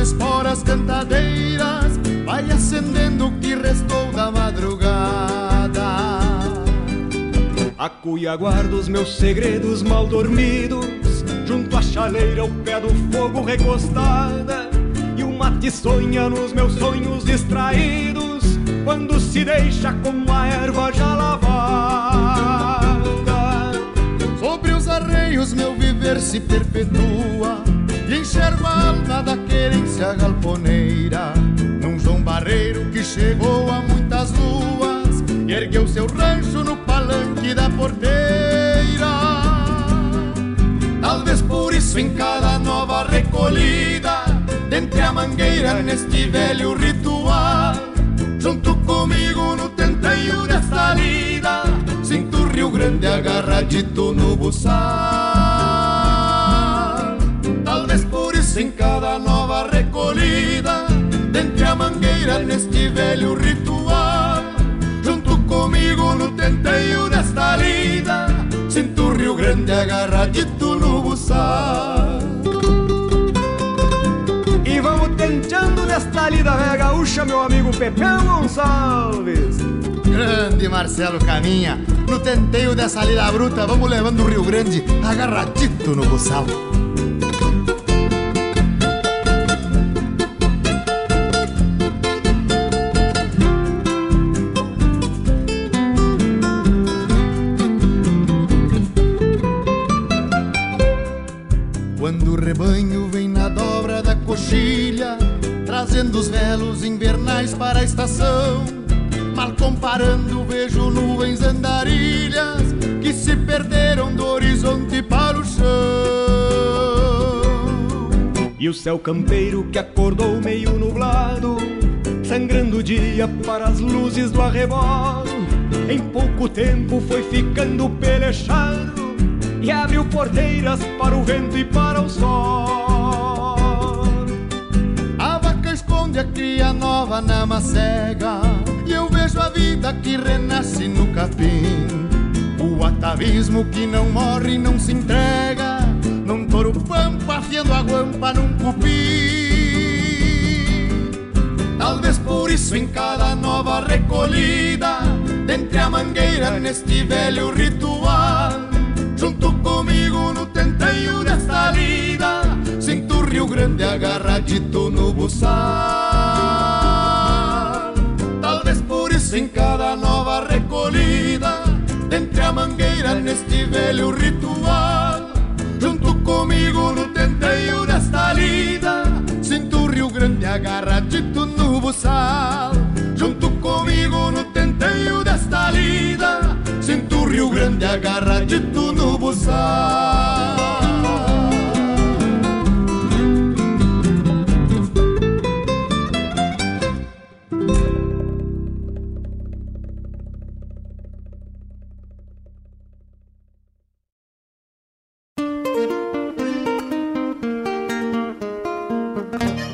Esporas cantadeiras vai acendendo o que restou da madrugada. A cuia guarda os meus segredos mal dormidos, junto à chaleira, ao pé do fogo recostada. E o mate sonha nos meus sonhos distraídos, quando se deixa com a erva já lavada. Sobre os arreios meu viver se perpetua e enxergo a alma da querência galponeira Num João Barreiro que chegou a muitas luas E ergueu seu rancho no palanque da porteira. Talvez por isso em cada nova recolhida Dentre a mangueira neste velho ritual Junto comigo no tenteio desta lida Sinto o Rio Grande agarradito no buçal em cada nova recolhida, dentre a mangueira neste velho ritual. Junto comigo no tenteio desta lida, sinto o Rio Grande agarradito no buçal. E vamos tentando nesta lida velha gaúcha, meu amigo Pepeu Gonçalves. Grande Marcelo Caminha, no tenteio dessa lida bruta, vamos levando o Rio Grande agarradito no buçal. Mal comparando, vejo nuvens andarilhas que se perderam do horizonte para o chão. E o céu campeiro que acordou meio nublado, sangrando o dia para as luzes do arrebolo. Em pouco tempo foi ficando pelechado e abriu porteiras para o vento e para o sol. a cria nova na macega Eu vejo a vida que renasce no capim. O atavismo que não morre e não se entrega. Num touro pampa afiando a guampa num cupim Talvez por isso em cada nova recolhida Dentre a mangueira neste velho ritual Junto comigo no tenteio desta lida Sinto o Rio Grande agarradito no buçal em cada nova recolhida, dentre a mangueira neste velho ritual. Junto comigo no tenteio desta lida, sinto o Rio Grande agarradito no buçal. Junto comigo no tenteio desta lida, sinto o Rio Grande agarradito no buçal.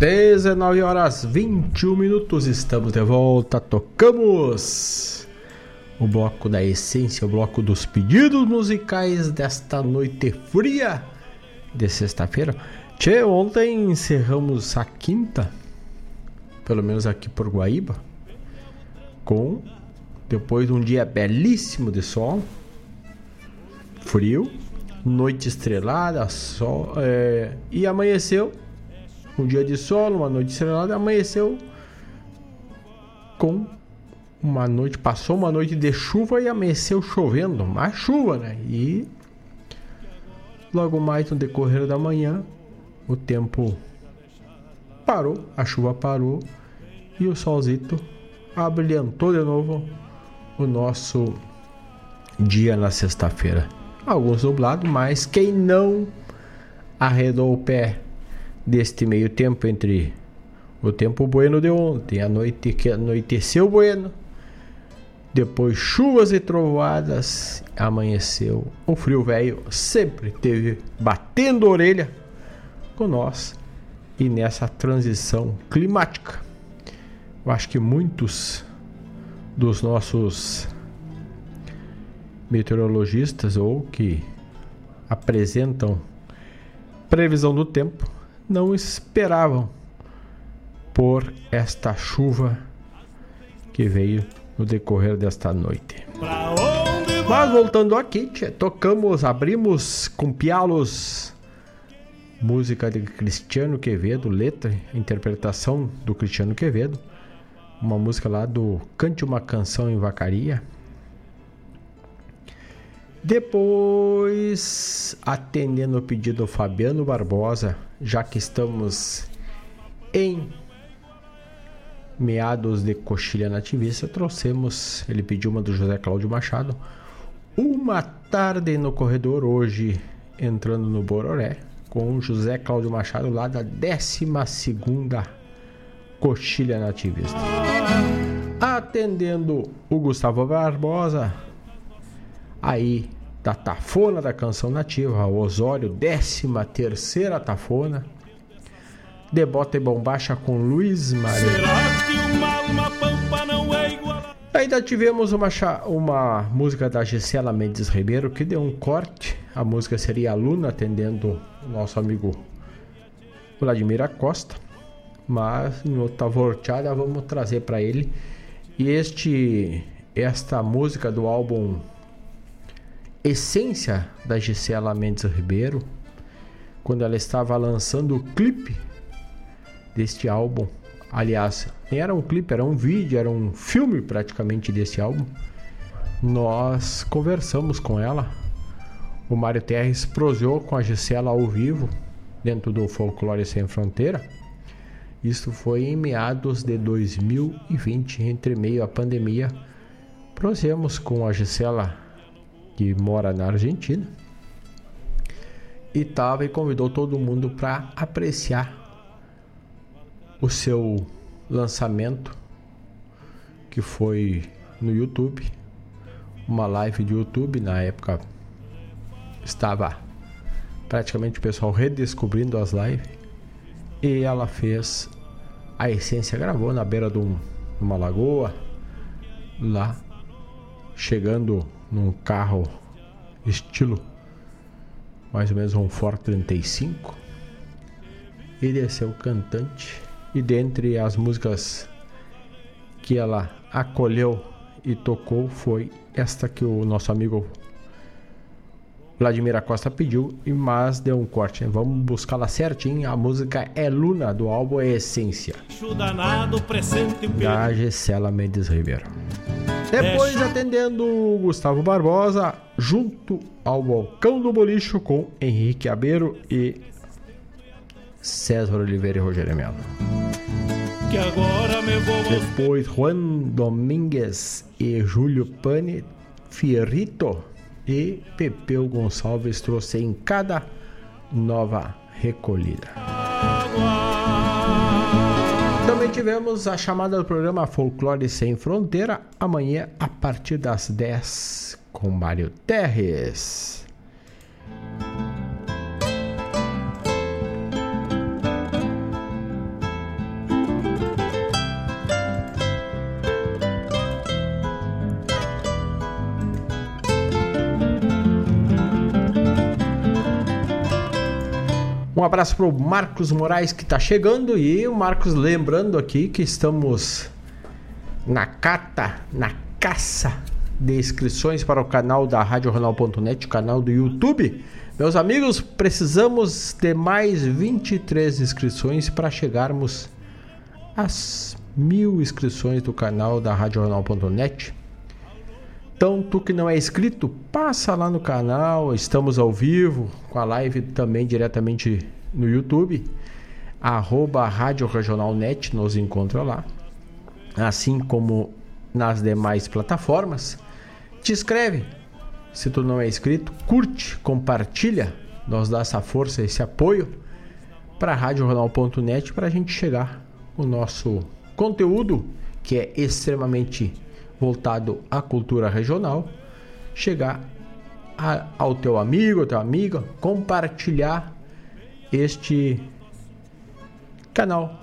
19 horas 21 minutos, estamos de volta, tocamos o bloco da essência, o bloco dos pedidos musicais desta noite fria de sexta-feira. Tchê, ontem encerramos a quinta, pelo menos aqui por Guaíba, com depois de um dia belíssimo de sol, frio, noite estrelada, sol, é, e amanheceu um dia de sol, uma noite estrelada, amanheceu com uma noite, passou uma noite de chuva e amanheceu chovendo, mais chuva, né? E logo mais no decorrer da manhã, o tempo parou, a chuva parou e o solzito abrilhantou de novo o nosso dia na sexta-feira. Alguns nublados, mas quem não arredou o pé deste meio tempo entre o tempo bueno de ontem, a noite que anoiteceu bueno, depois chuvas e trovoadas, amanheceu. O frio velho sempre teve batendo a orelha com nós e nessa transição climática. Eu acho que muitos dos nossos meteorologistas ou que apresentam previsão do tempo não esperavam por esta chuva que veio no decorrer desta noite. Mas voltando aqui, tchê, tocamos, abrimos com pialos música de Cristiano Quevedo, letra, interpretação do Cristiano Quevedo, uma música lá do Cante uma Canção em Vacaria. Depois, atendendo o pedido do Fabiano Barbosa, já que estamos em meados de coxilha nativista, trouxemos, ele pediu uma do José Cláudio Machado, uma tarde no corredor hoje, entrando no Bororé, com o José Cláudio Machado lá da 12 coxilha nativista. Atendendo o Gustavo Barbosa, aí da tafona da canção nativa, Osório, 13 terceira tafona, de bota e bombacha com Luiz Maria. Será que uma alma pampa não é. Ainda tivemos uma, uma música da Gisela Mendes Ribeiro que deu um corte. A música seria Aluna, atendendo o nosso amigo Vladimir Acosta. mas em outra volteada vamos trazer para ele. E este esta música do álbum Essência da Gisela Mendes Ribeiro, quando ela estava lançando o clipe deste álbum. Aliás, nem era um clipe, era um vídeo, era um filme praticamente desse álbum. Nós conversamos com ela. O Mário Terres proseou com a Gisela ao vivo, dentro do Folclore Sem Fronteira. Isso foi em meados de 2020, entre meio à pandemia. Prosemos com a Gisela, que mora na Argentina, e tava e convidou todo mundo para apreciar o seu lançamento, que foi no YouTube, uma live de YouTube na época estava praticamente o pessoal redescobrindo as lives e ela fez a essência gravou na beira de, um, uma lagoa lá chegando num carro estilo mais ou menos um Ford 35 e desceu cantante e dentre as músicas que ela acolheu e tocou foi esta que o nosso amigo Vladimir Acosta pediu, mas deu um corte. Vamos buscar lá certinho. A música é Luna, do álbum Essência. Da Gisela Mendes Ribeiro. Depois atendendo Gustavo Barbosa, junto ao Balcão do Bolicho com Henrique Abeiro e César Oliveira e Rogério Melo. Depois Juan Domingues e Júlio Pane, Fierrito e Pepeu Gonçalves trouxe em cada nova recolhida. Também tivemos a chamada do programa Folclore Sem Fronteira, amanhã a partir das 10 com Mário Terres. Um abraço para o Marcos Moraes que está chegando e o Marcos lembrando aqui que estamos na cata, na caça de inscrições para o canal da RadioJornal.net, o canal do YouTube. Meus amigos, precisamos de mais 23 inscrições para chegarmos às mil inscrições do canal da RadioJornal.net. Então, tu que não é inscrito, passa lá no canal, estamos ao vivo, com a live também diretamente no YouTube, arroba Rádio Regional Net, nos encontra lá, assim como nas demais plataformas. Te inscreve, se tu não é inscrito, curte, compartilha, nos dá essa força, esse apoio para radiojornal.net para a gente chegar o nosso conteúdo que é extremamente voltado à cultura regional, chegar a, ao teu amigo, teu amiga, compartilhar este canal,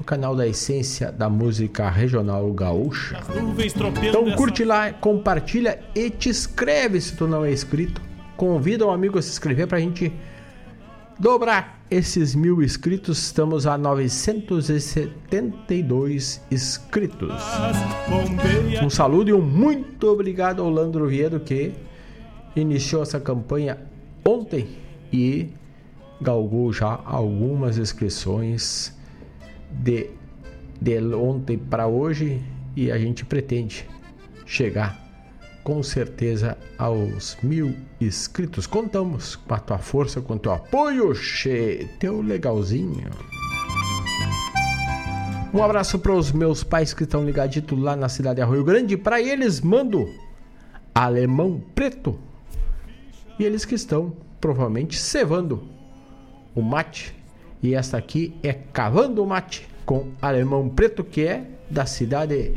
o canal da essência da música regional gaúcha. Então curte lá, compartilha e te inscreve se tu não é inscrito. Convida um amigo a se inscrever para a gente dobrar esses mil inscritos. Estamos a 972 inscritos. Um saludo e um muito obrigado ao Landro Viedo que iniciou essa campanha ontem e galgou já algumas inscrições de, de ontem para hoje e a gente pretende chegar com certeza aos mil inscritos. Contamos com a tua força, com o teu apoio, che, teu legalzinho. Um abraço para os meus pais que estão ligaditos lá na cidade de Arroio Grande. Para eles, mando alemão preto. E eles que estão provavelmente cevando o mate. E esta aqui é Cavando o Mate com alemão preto, que é da cidade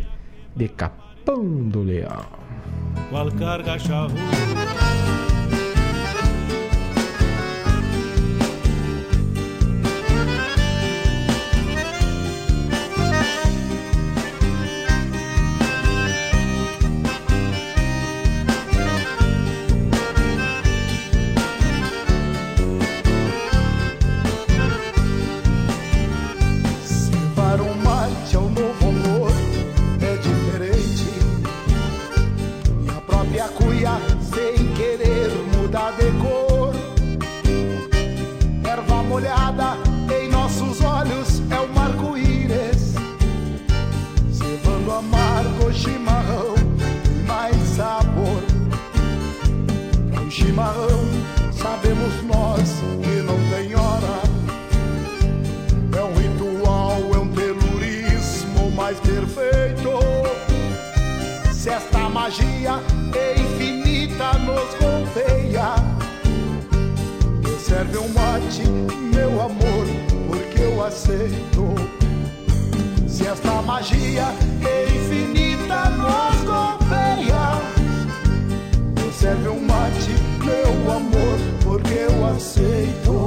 de Capão do Leão. Qual carga charrua magia é infinita, nos golpeia. Me serve um mate, meu amor, porque eu aceito. Se esta magia é infinita, nos golpeia. Me serve um mate, meu amor, porque eu aceito.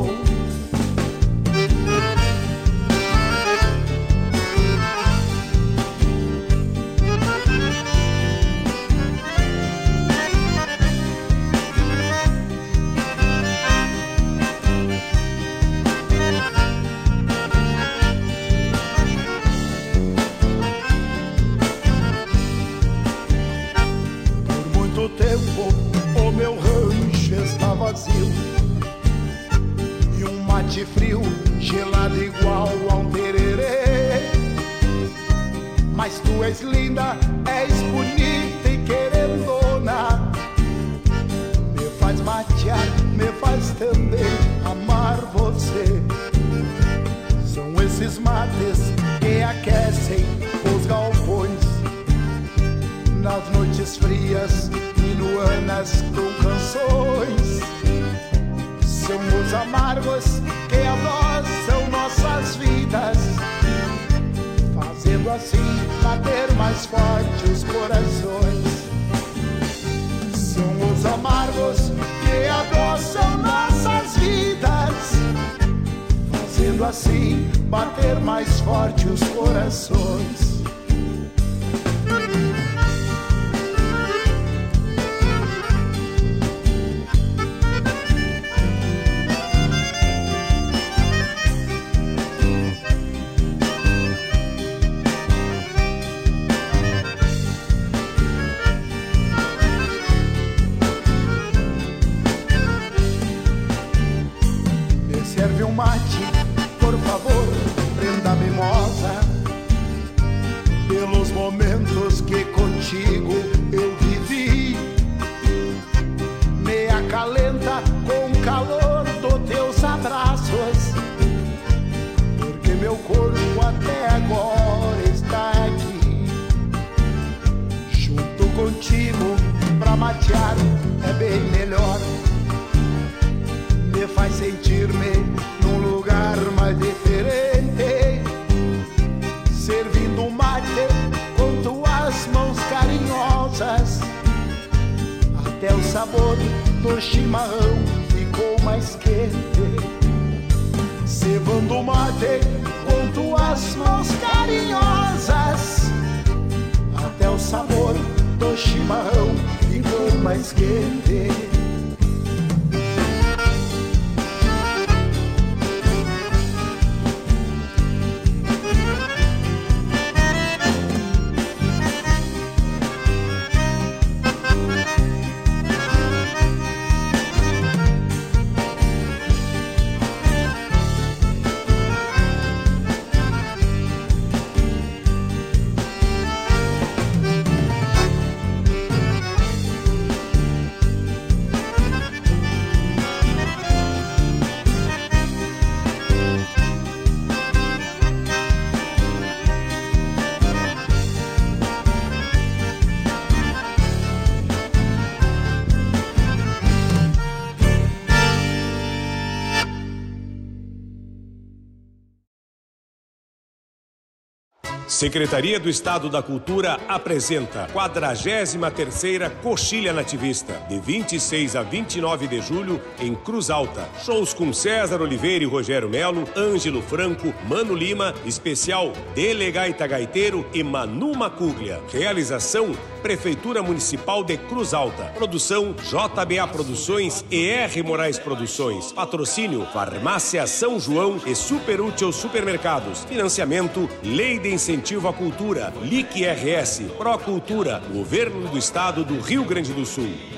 Secretaria do Estado da Cultura apresenta 43ª Coxilha Nativista, de 26 a 29 de julho, em Cruz Alta. Shows com César Oliveira e Rogério Melo, Ângelo Franco, Mano Lima, especial Delegaita Gaiteiro e Manu Macuglia. Realização Prefeitura Municipal de Cruz Alta. Produção JBA Produções e R Moraes Produções. Patrocínio Farmácia São João e Super Útil Supermercados. Financiamento Lei de Incentivo à Cultura. LIC RS. Procultura. Governo do Estado do Rio Grande do Sul.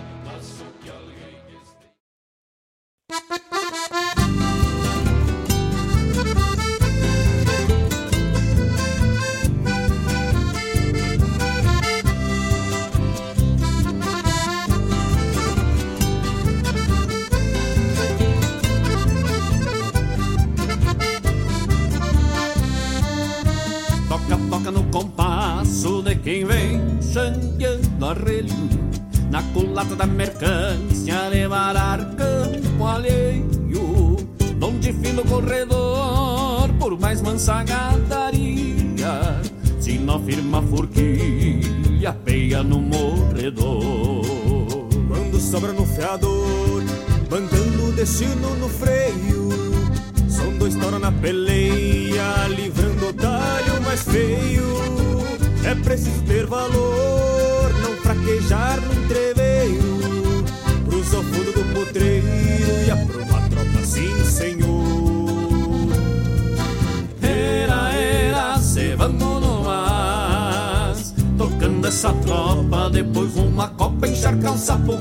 tanto también calça por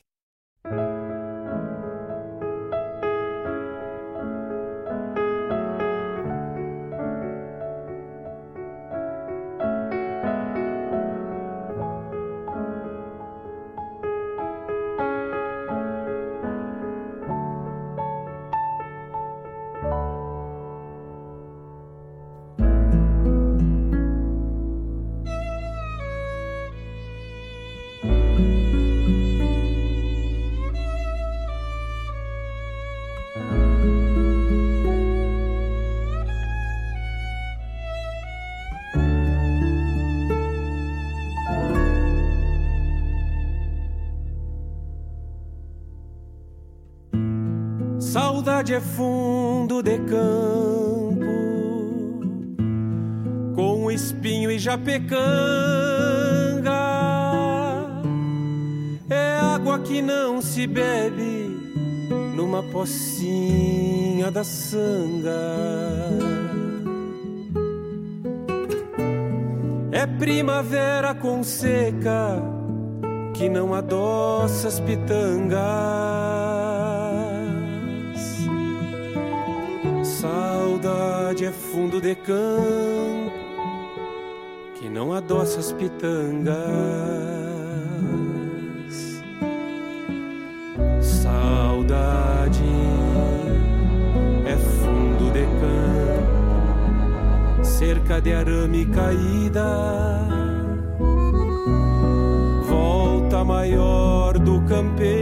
fundo de campo, com espinho e japecanga, é água que não se bebe numa pocinha da sanga. É primavera com seca que não adoça as pitangas. De campo que não adoça as pitangas. Saudade é fundo de campo, cerca de arame caída volta maior do campeiro,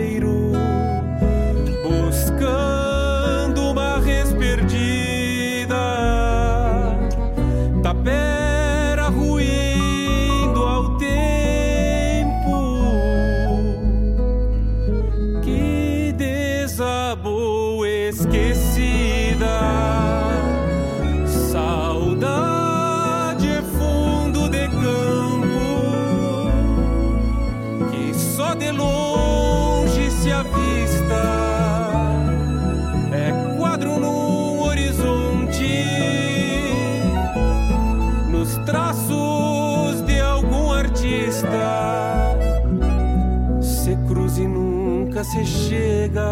se chega.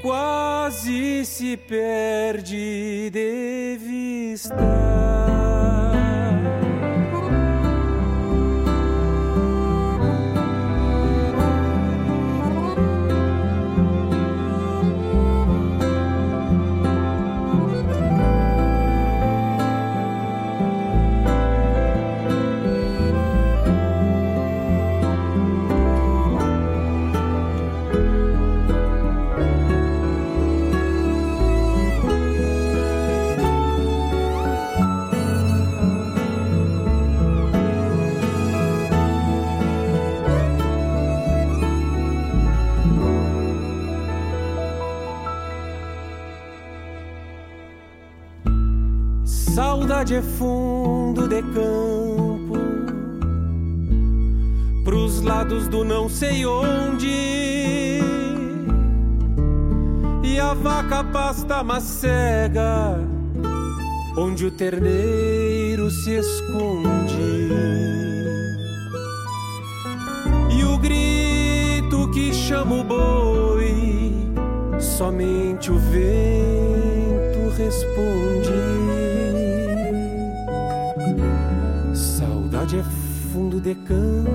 Quase se perde Saudade é fundo de campo, pros lados do não sei onde. E a vaca pasta macega, onde o terneiro se esconde. E o grito que chama o boi, somente o vento responde. É fundo de campo,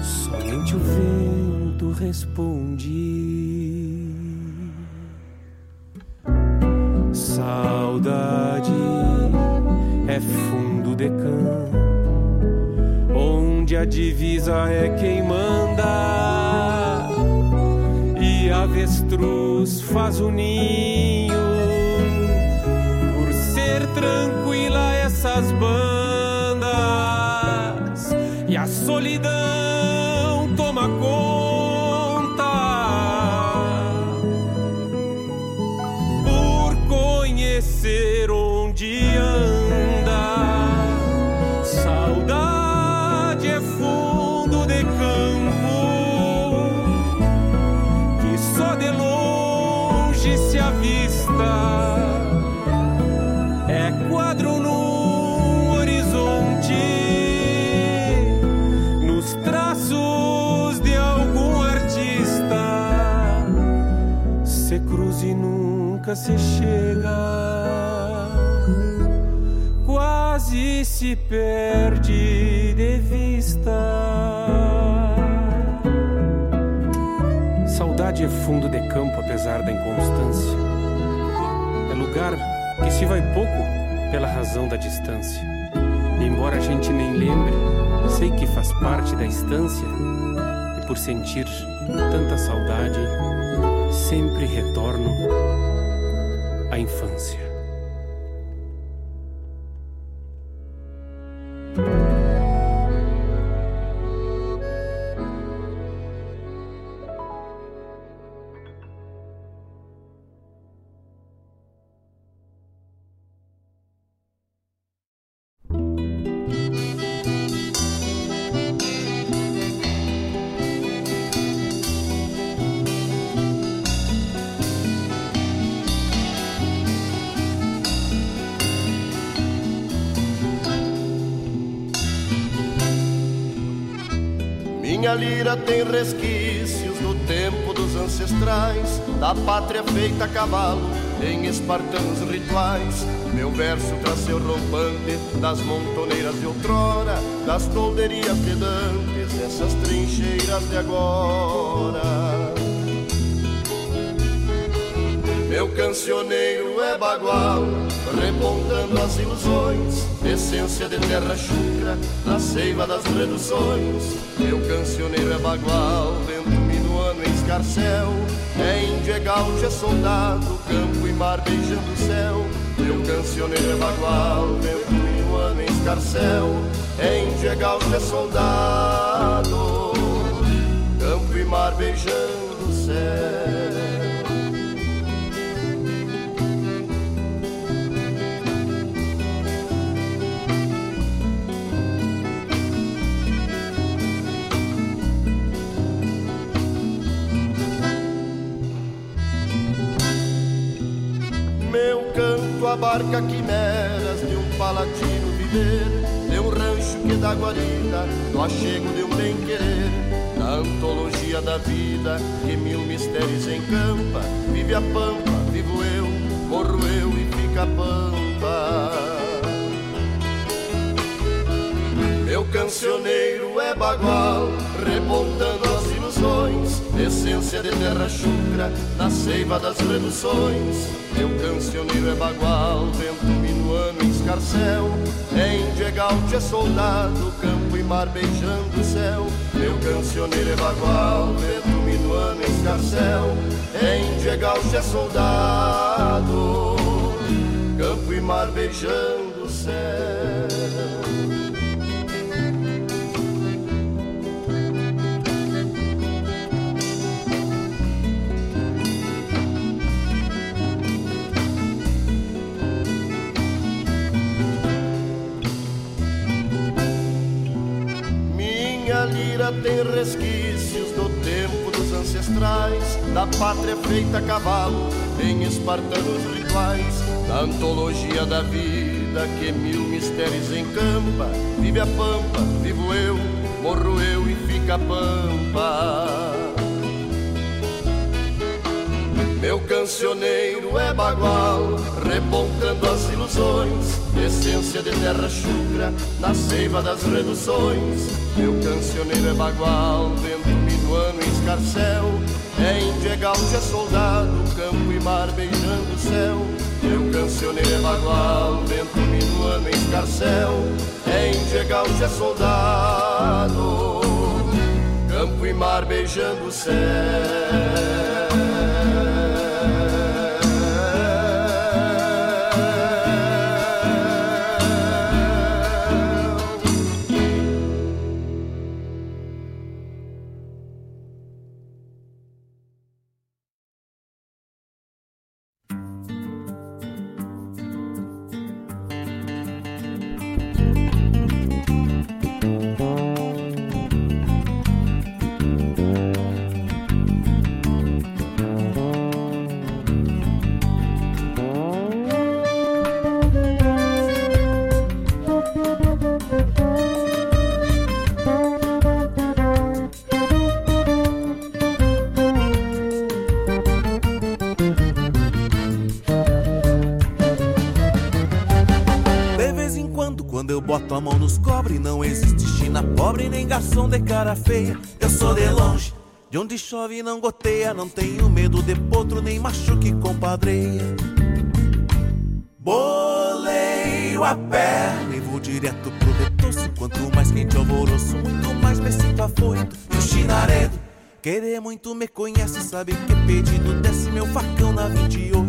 somente o vento responde. Saudade é fundo de campo, onde a divisa é quem manda e avestruz faz o ninho. Por ser tranquila essas bandas solidão nunca se chega, quase se perde de vista. Saudade é fundo de campo, apesar da inconstância. É lugar que se vai pouco pela razão da distância. E embora a gente nem lembre, sei que faz parte da estância. E por sentir tanta saudade, sempre retorno à infância. Tem resquícios do tempo dos ancestrais, da pátria feita a cavalo em espartanos rituais. Meu verso traz seu rompante das montoneiras de outrora, das tolderias de dantes, essas trincheiras de agora. Meu cancioneiro é bagual, repontando as ilusões, essência de terra chucra, na seiva das reduções. Meu cancioneiro é bagual, vento minuano em escarcel, é índio, é gaúcho, é soldado, campo e mar beijando o céu. Meu cancioneiro é bagual, vento minuano em escarcel, é índio, é gaúcho, é soldado, campo e mar beijando o céu. Canto abarca quimeras de um palatino viver, de um rancho que dá guarida, do achego de um bem-querer, da antologia da vida que mil mistérios encampa. Vive a pampa, vivo eu, morro eu e fica a pampa. Meu cancioneiro é bagual, repontando essência de terra chucra, na seiva das reduções. Meu cancioneiro é bagual, vento minuano em escarcel, é índio, é é soldado, campo e mar beijando o céu. Meu cancioneiro é bagual, vento minuano em escarcel, é índio, é é soldado, campo e mar beijando o céu. Tem resquícios do tempo dos ancestrais, da pátria feita a cavalo, em espartanos rituais, da antologia da vida que mil mistérios encampa. Vive a pampa, vivo eu, morro eu e fica a pampa. Meu cancioneiro é bagual, repontando as ilusões, essência de terra chucra, na seiva das reduções. Meu cancioneiro é bagual, vento minuano em escarcel, é índio, é gaúcho, é soldado, campo e mar beijando o céu. Meu cancioneiro é bagual, vento minuano em escarcel, é índio, é é soldado, campo e mar beijando o céu. De cara feia. Eu sou de longe, de onde chove não goteia, não tenho medo de potro nem machuque compadreia. Boleio a perna e vou direto pro retoço. Quanto mais quente o alvoroço, muito mais me sinto afoito. E o chinaredo, querer muito me conhece, sabe que pedido desce meu facão na 28.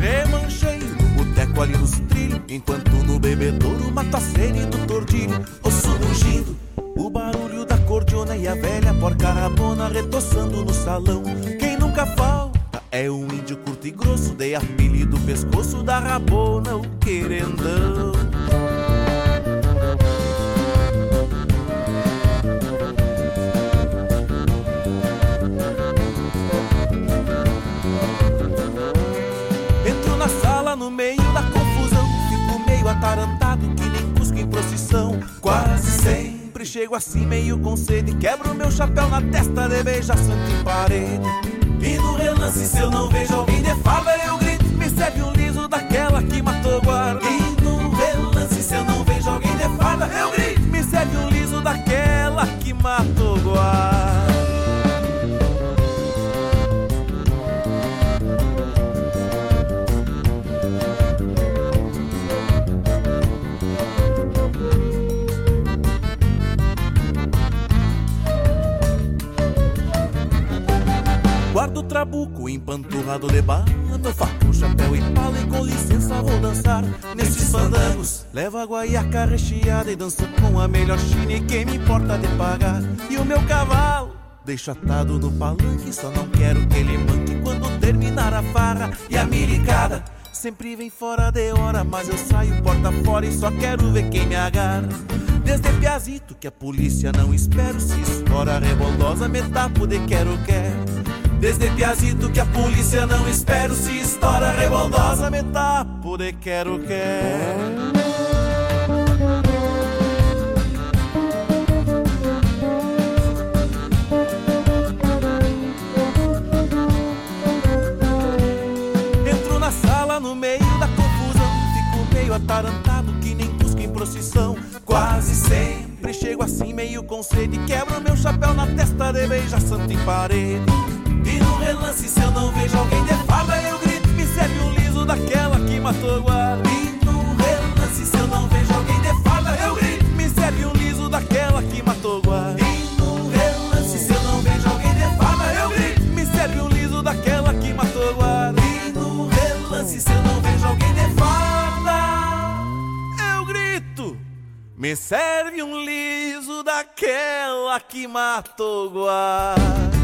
Remancheio no boteco ali nos trilhos, enquanto no bebedouro mato a sede do tordilho. Osso mugindo, o barulho da cordiona e a velha porca rabona retoçando no salão. Quem nunca falta é um índio curto e grosso, de apelido pescoço da rabona, o querendão. Entro na sala no meio da confusão, fico meio atarantado que nem cusco em procissão. Quase sempre Sempre chego assim meio com sede. Quebro meu chapéu na testa de beija santo em parede. No relance se eu não vejo alguém de farda Eu grito, me serve um liso daquela que matou guarda. No relance se eu não vejo alguém de farda Eu grito, me serve um liso daquela que matou trabuco empanturrado de bala Meu faco, chapéu e pala E com licença vou dançar nesses fandangos. Levo a guaiaca recheada E danço com a melhor china E quem me importa de pagar? E o meu cavalo Deixo atado no palanque Só não quero que ele manque Quando terminar a farra e a miricada. Sempre vem fora de hora Mas eu saio porta fora E só quero ver quem me agarra. Desde piazito que a polícia não espero Se estoura reboldosa Me tapo de quero quero Desde piazito que a polícia não espero Se estoura reboldosa me tapo de quero quero. Entro na sala no meio da confusão Fico meio atarantado que nem cusco em procissão. Quase sempre chego assim meio com sede Quebro meu chapéu na testa de beija santo em parede. e no relance, se eu não vejo alguém de farda, eu grito, me serve um liso daquela que matou guarda. E no relance, se eu não vejo alguém de farda, eu grito, me serve um liso daquela que matou guarda. E no relance, se eu não vejo alguém de farda, eu grito, me serve um liso daquela que matou guarda. E no relance, se eu não vejo alguém de farda, eu grito, me serve um liso daquela que matou guarda.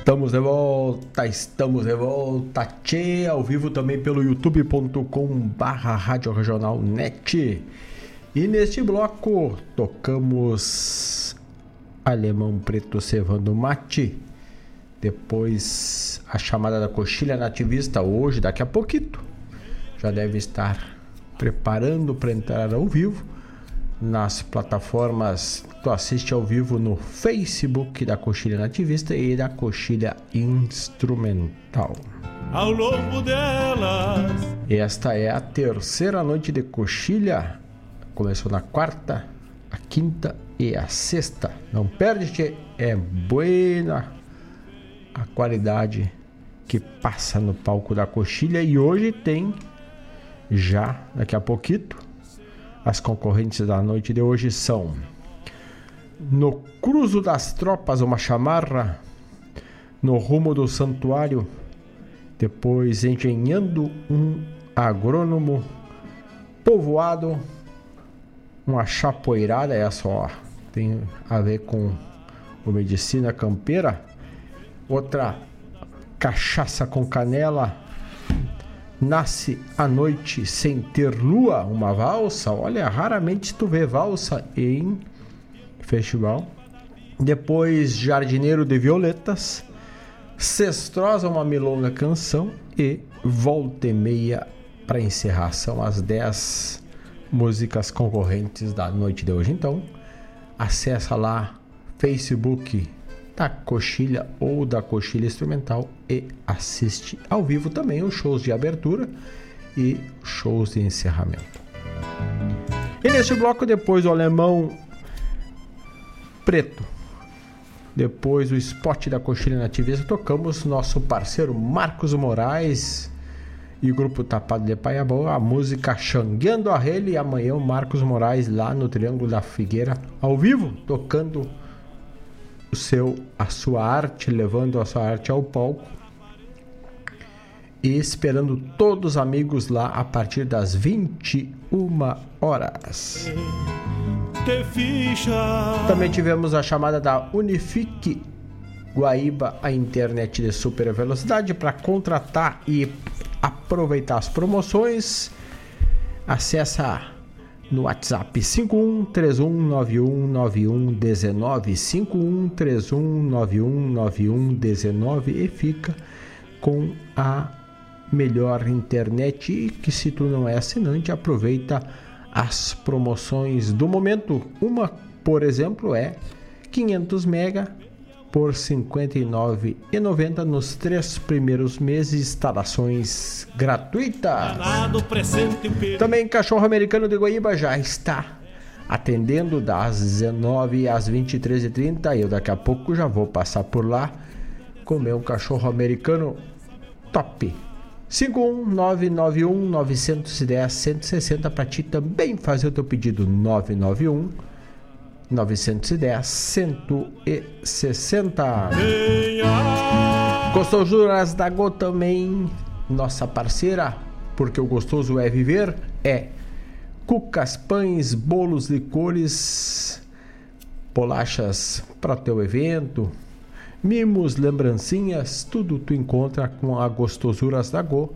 Estamos de volta, estamos de volta, tchê, ao vivo também pelo youtube.com barra Rádio Regional Net. E neste bloco tocamos Alemão Preto Cevando Mate, depois a chamada da coxilha nativista hoje, daqui a pouquinho. Já deve estar preparando para entrar ao vivo nas plataformas tu assiste ao vivo no Facebook da Coxilha Nativista e da Coxilha Instrumental. Ao longo delas. Esta é a terceira noite de coxilha. Começou na quarta, a quinta e a sexta. Não perde, que é buena a qualidade que passa no palco da coxilha e hoje tem já daqui a pouquinho as concorrentes da noite de hoje são no Cruzo das Tropas, uma chamarra, no rumo do santuário, depois engenhando um agrônomo, povoado, uma chapoeirada, essa ó, tem a ver com o medicina campeira, outra cachaça com canela, nasce à noite sem ter lua, uma valsa. Olha, raramente tu vê valsa em festival. Depois Jardineiro de Violetas, Cestrosa, uma milonga canção e Volta e Meia para encerrar. São as 10 músicas concorrentes da noite de hoje. Então, acessa lá Facebook da Coxilha ou da Coxilha Instrumental e assiste ao vivo também os shows de abertura e shows de encerramento. E neste bloco, depois o alemão preto Depois do spot da Coxilha Nativista, tocamos nosso parceiro Marcos Moraes e o grupo Tapado de Paiabão, a música Xangueando a Rele. E amanhã o Marcos Moraes lá no Triângulo da Figueira, ao vivo, tocando o seu, a sua arte, levando a sua arte ao palco. E esperando todos os amigos lá a partir das 21 horas. Ficha. Também tivemos a chamada da Unifique Guaíba, a internet de super velocidade, para contratar e aproveitar as promoções. Acessa no WhatsApp 5131919119 5131919119 e fica com a melhor internet e que se tu não é assinante aproveita as promoções do momento. Uma, por exemplo, é 500 mega por R$ 59,90 nos três primeiros meses, instalações gratuitas. Também Cachorro Americano de Goiaba já está atendendo das 19 às 23h30. Eu daqui a pouco já vou passar por lá comer um cachorro americano top. 51991 910 160 para ti também fazer o teu pedido 991 910 160. Gostosuras da Go também, nossa parceira, porque o gostoso é viver, é cucas, pães, bolos, licores, bolachas para teu evento, mimos, lembrancinhas, tudo tu encontra com a Gostosuras da Go.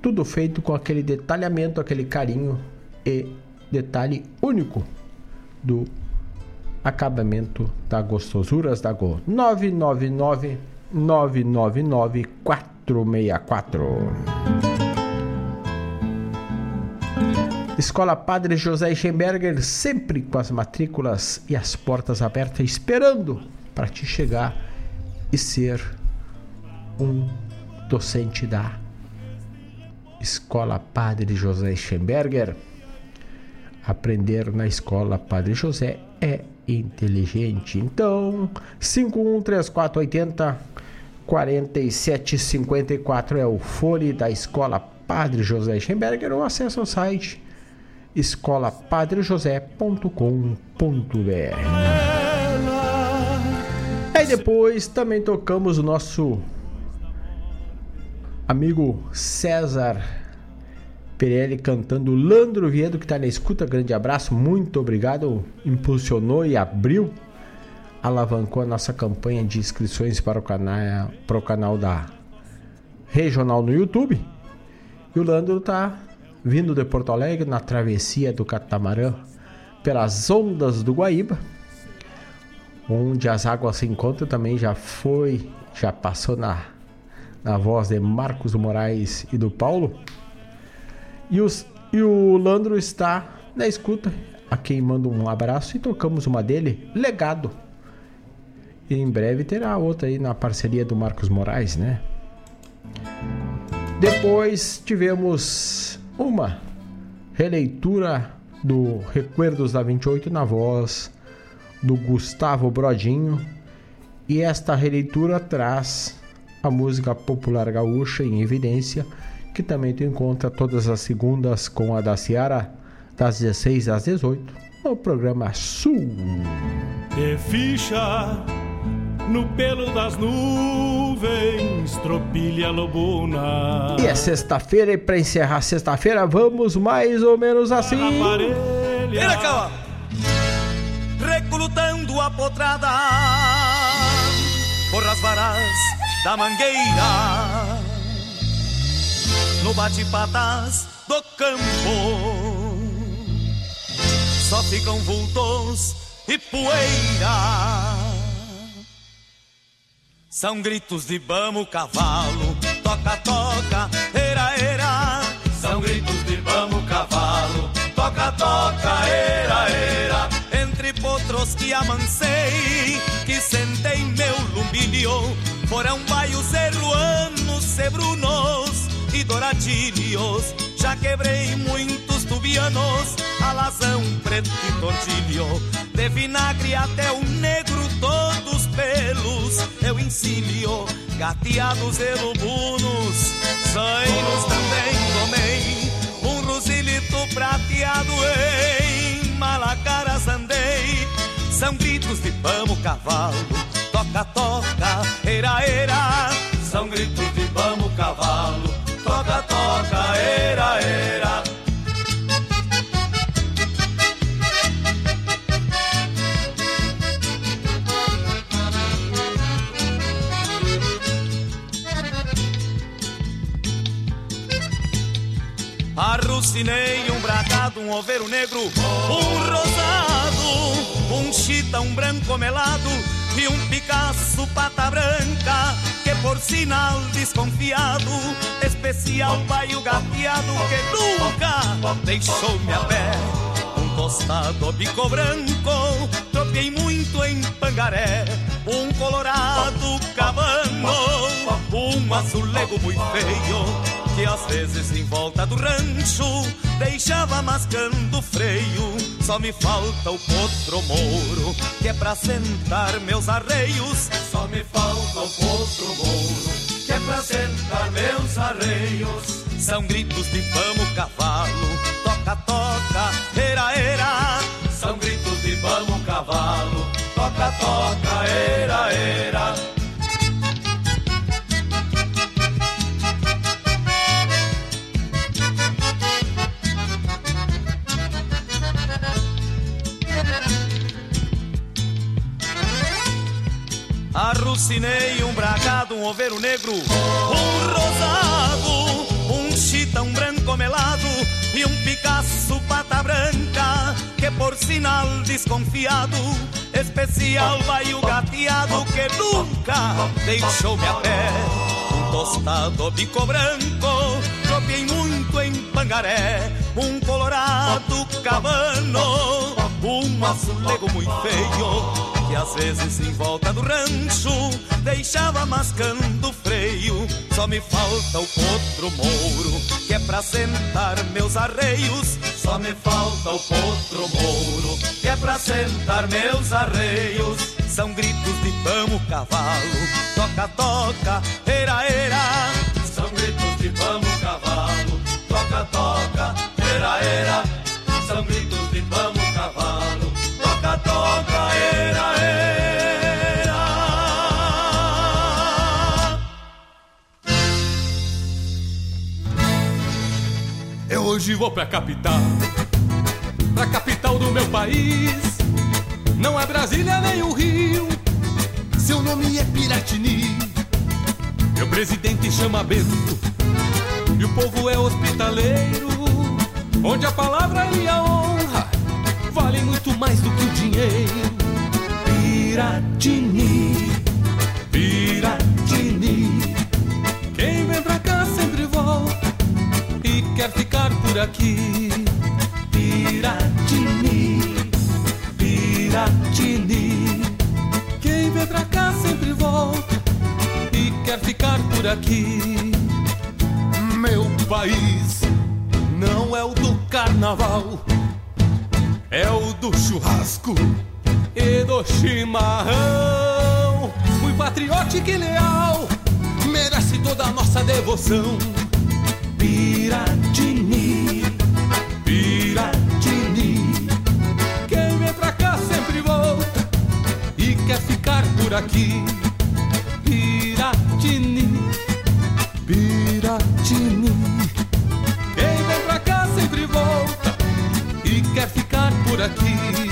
Tudo feito com aquele detalhamento, aquele carinho e detalhe único do acabamento da Gostosuras da Go. 999 999 464. Escola Padre José Schemberger, sempre com as matrículas e as portas abertas, esperando para te chegar e ser um docente da Escola Padre José Schemberger. Aprender na Escola Padre José é inteligente. Então, 513480 4754 é o fone da Escola Padre José Schemberger ou acesse o site escolapadrejosé.com.br. Depois também tocamos o nosso amigo César Pirelli cantando Landro Viedo, que está na escuta. Grande abraço, muito obrigado. Impulsionou e abriu, alavancou a nossa campanha de inscrições para o canal, para o canal da Regional no YouTube. E o Landro está vindo de Porto Alegre na travessia do catamarã pelas ondas do Guaíba, onde as águas se encontram. Também já foi, já passou na, na voz de Marcos Moraes e do Paulo. E, os, e o Landro está na escuta, a quem manda um abraço e tocamos uma dele, Legado. E em breve terá outra aí na parceria do Marcos Moraes, né? Depois tivemos uma releitura do Recuerdos da 28 na voz do Gustavo Brodinho. E esta releitura traz a música popular gaúcha em evidência que também tu encontra todas as segundas com a da Ciara, das 16 às 18, no programa Sul. E ficha no pelo das nuvens, tropilha lobuna. E é sexta-feira, e para encerrar sexta-feira, vamos mais ou menos assim. Vira cá, recrutando a potrada por as varas da mangueira no bate-patas do campo. Só ficam vultos e poeira. São gritos de bamo, cavalo, toca, toca, amancei, que sentei meu lumbilho, foram baios zeruanos, sebrunos e douradilhos. Já quebrei muitos tubianos, alazão preto e tortilho. de vinagre até o negro todos pelos, eu ensino gateados e lubunos, zainos também tomei, um rosilito prateado em Malacaras andei, são gritos de pamo cavalo, toca, toca, era, era, são gritos de pamo cavalo, toca, toca, era, era. Arrucinei um bragado, um oveiro negro, um rosado, um chita, um branco melado e um Picasso pata branca, que por sinal desconfiado, especial baio gateado que nunca deixou-me a pé. Um tostado bico branco, tropiei muito em Pangaré, um colorado cabano, um azulego muito feio que às vezes em volta do rancho deixava mascando o freio. Só me falta o potro mouro, que é pra sentar meus arreios. Só me falta o potro mouro, que é pra sentar meus arreios. São gritos de vamos cavalo, toca, toca, era, era. São gritos de vamos cavalo, toca, toca, era, era. Arrucinei um bragado, um oveiro negro, um rosado, um chita, um branco melado e um Picasso pata branca, que por sinal desconfiado, especial vai o gateado que nunca deixou-me a pé. Um tostado bico branco, tropiei muito em Pangaré, um colorado cabano, um azulego muito feio que às vezes em volta do rancho deixava mascando freio. Só me falta o potro mouro, que é pra sentar meus arreios. Só me falta o potro mouro, que é pra sentar meus arreios. São gritos de vamos cavalo, toca, toca, era, era. São gritos de vamos cavalo, toca, toca, era, era. São gritos de vamos hoje vou pra capital, pra capital do meu país. Não é Brasília nem o Rio, seu nome é Piratini. Meu presidente chama Bento, e o povo é hospitaleiro, onde a palavra e a honra valem muito mais do que o dinheiro. Piratini, Piratini. Quem vem pra e quer ficar por aqui. Piratini, Piratini. Quem vem pra cá sempre volta e quer ficar por aqui. Meu país não é o do carnaval, é o do churrasco e do chimarrão. Fui patriótico e leal, merece toda a nossa devoção. Por aqui. Piratini, Piratini. Quem vem pra cá sempre volta e quer ficar por aqui.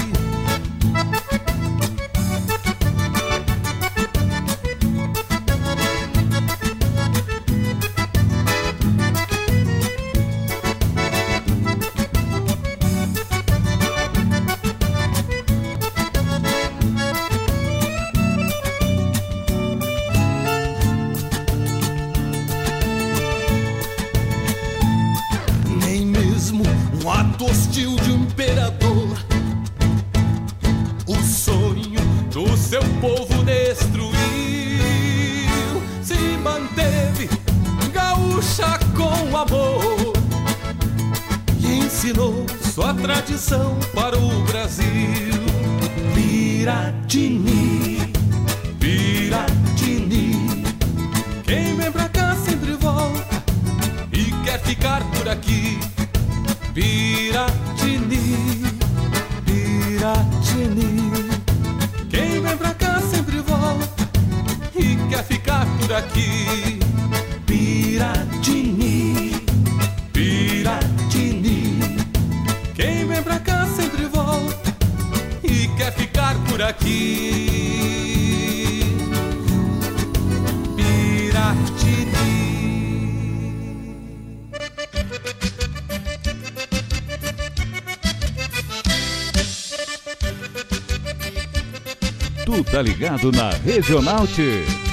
Ligado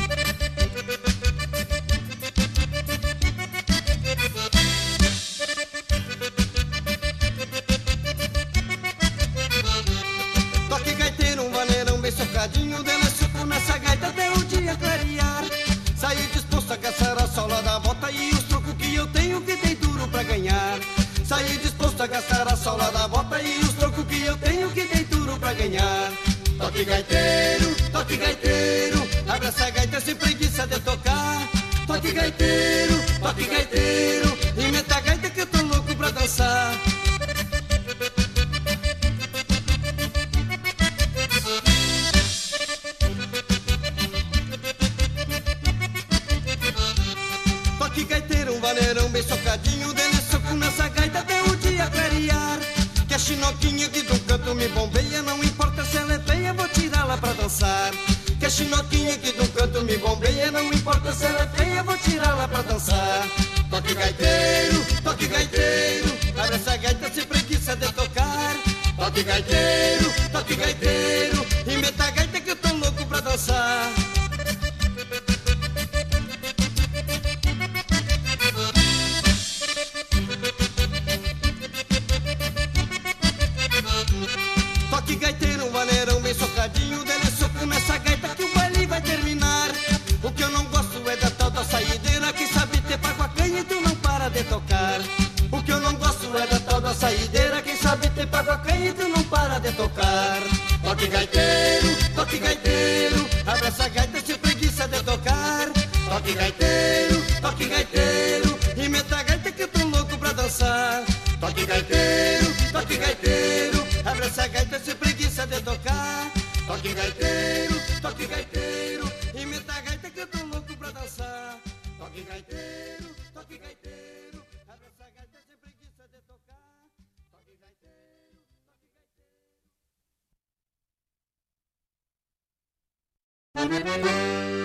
Toque gaiteiro, toque gaiteiro E meta a gaita que eu tô louco pra dançar. Toque gaiteiro, toque gaiteiro Abre essa gaita sem preguiça de tocar. Toque gaiteiro, toque gaiteiro E meta a gaita que eu tô louco pra dançar. Toque gaiteiro, toque gaiteiro Abre essa sem preguiça de tocar. Toque gaiteiro, toque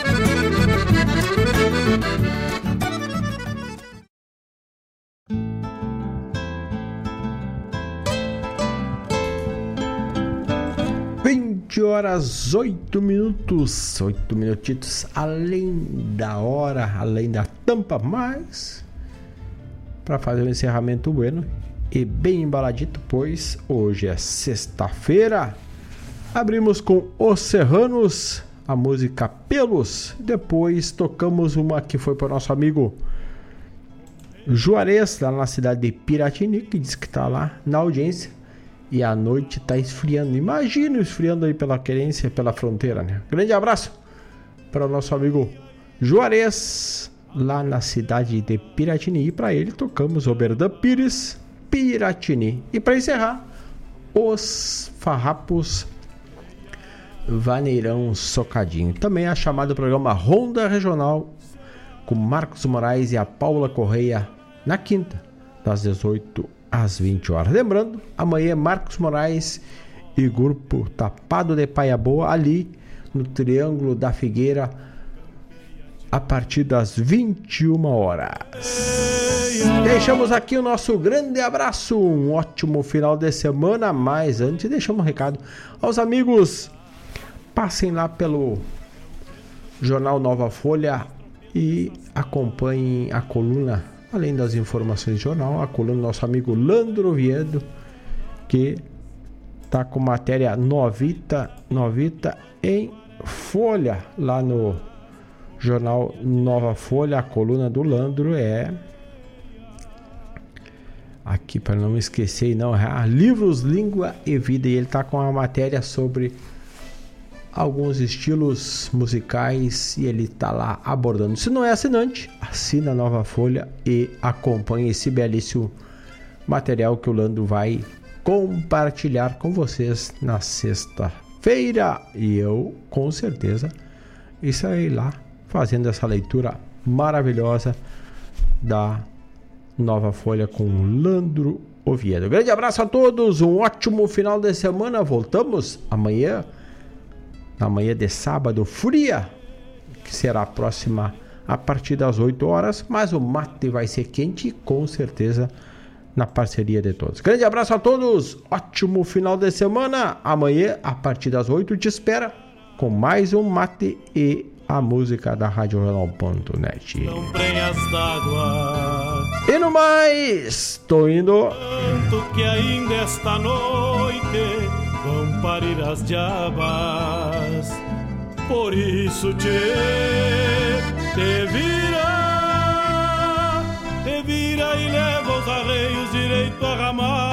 Horas, oito minutos, oito minutitos além da hora, além da tampa, mas para fazer o encerramento bueno e bem embaladito, pois hoje é sexta-feira. Abrimos com Os Serranos, a música Pelos. Depois tocamos uma que foi para o nosso amigo Juarez, lá na cidade de Piratini, que diz que está lá na audiência. E a noite está esfriando. Imagina esfriando aí pela querência, pela fronteira, né? Grande abraço para o nosso amigo Juarez, lá na cidade de Piratini. E para ele tocamos Oberdan Pires, Piratini. E para encerrar, os Farrapos Vaneirão Socadinho. Também é chamado programa Ronda Regional com Marcos Moraes e a Paula Correia na quinta, das 18 às 20 horas. Lembrando, amanhã é Marcos Moraes e grupo Tapado de Paia Boa ali no Triângulo da Figueira a partir das 21 horas. deixamos aqui o nosso grande abraço, um ótimo final de semana, mas antes deixamos um recado aos amigos, passem lá pelo Jornal Nova Folha e acompanhem a coluna, além das informações do jornal, a coluna do nosso amigo Landro Viedo, que tá com matéria novita, novita em folha lá no jornal Nova Folha, a coluna do Landro é aqui para não esquecer, não, é Livros, Língua e Vida. E ele tá com uma matéria sobre alguns estilos musicais e ele tá lá abordando. Se não é assinante, assina a Nova Folha e acompanhe esse belíssimo material que o Lando vai compartilhar com vocês na sexta-feira. E eu, com certeza, estarei lá fazendo essa leitura maravilhosa da Nova Folha com Landro Oviedo. Grande abraço a todos, um ótimo final de semana. Voltamos amanhã na manhã de sábado fria, que será a próxima a partir das 8 horas, mas o mate vai ser quente com certeza na parceria de todos. Grande abraço a todos, ótimo final de semana. Amanhã, a partir das 8, te espera com mais um mate e a música da RadioJornal.net. E no mais, tô indo. Tanto que ainda esta noite parir as diabas. Por isso te, te vira, te vira e leva os arreios direito a ramar.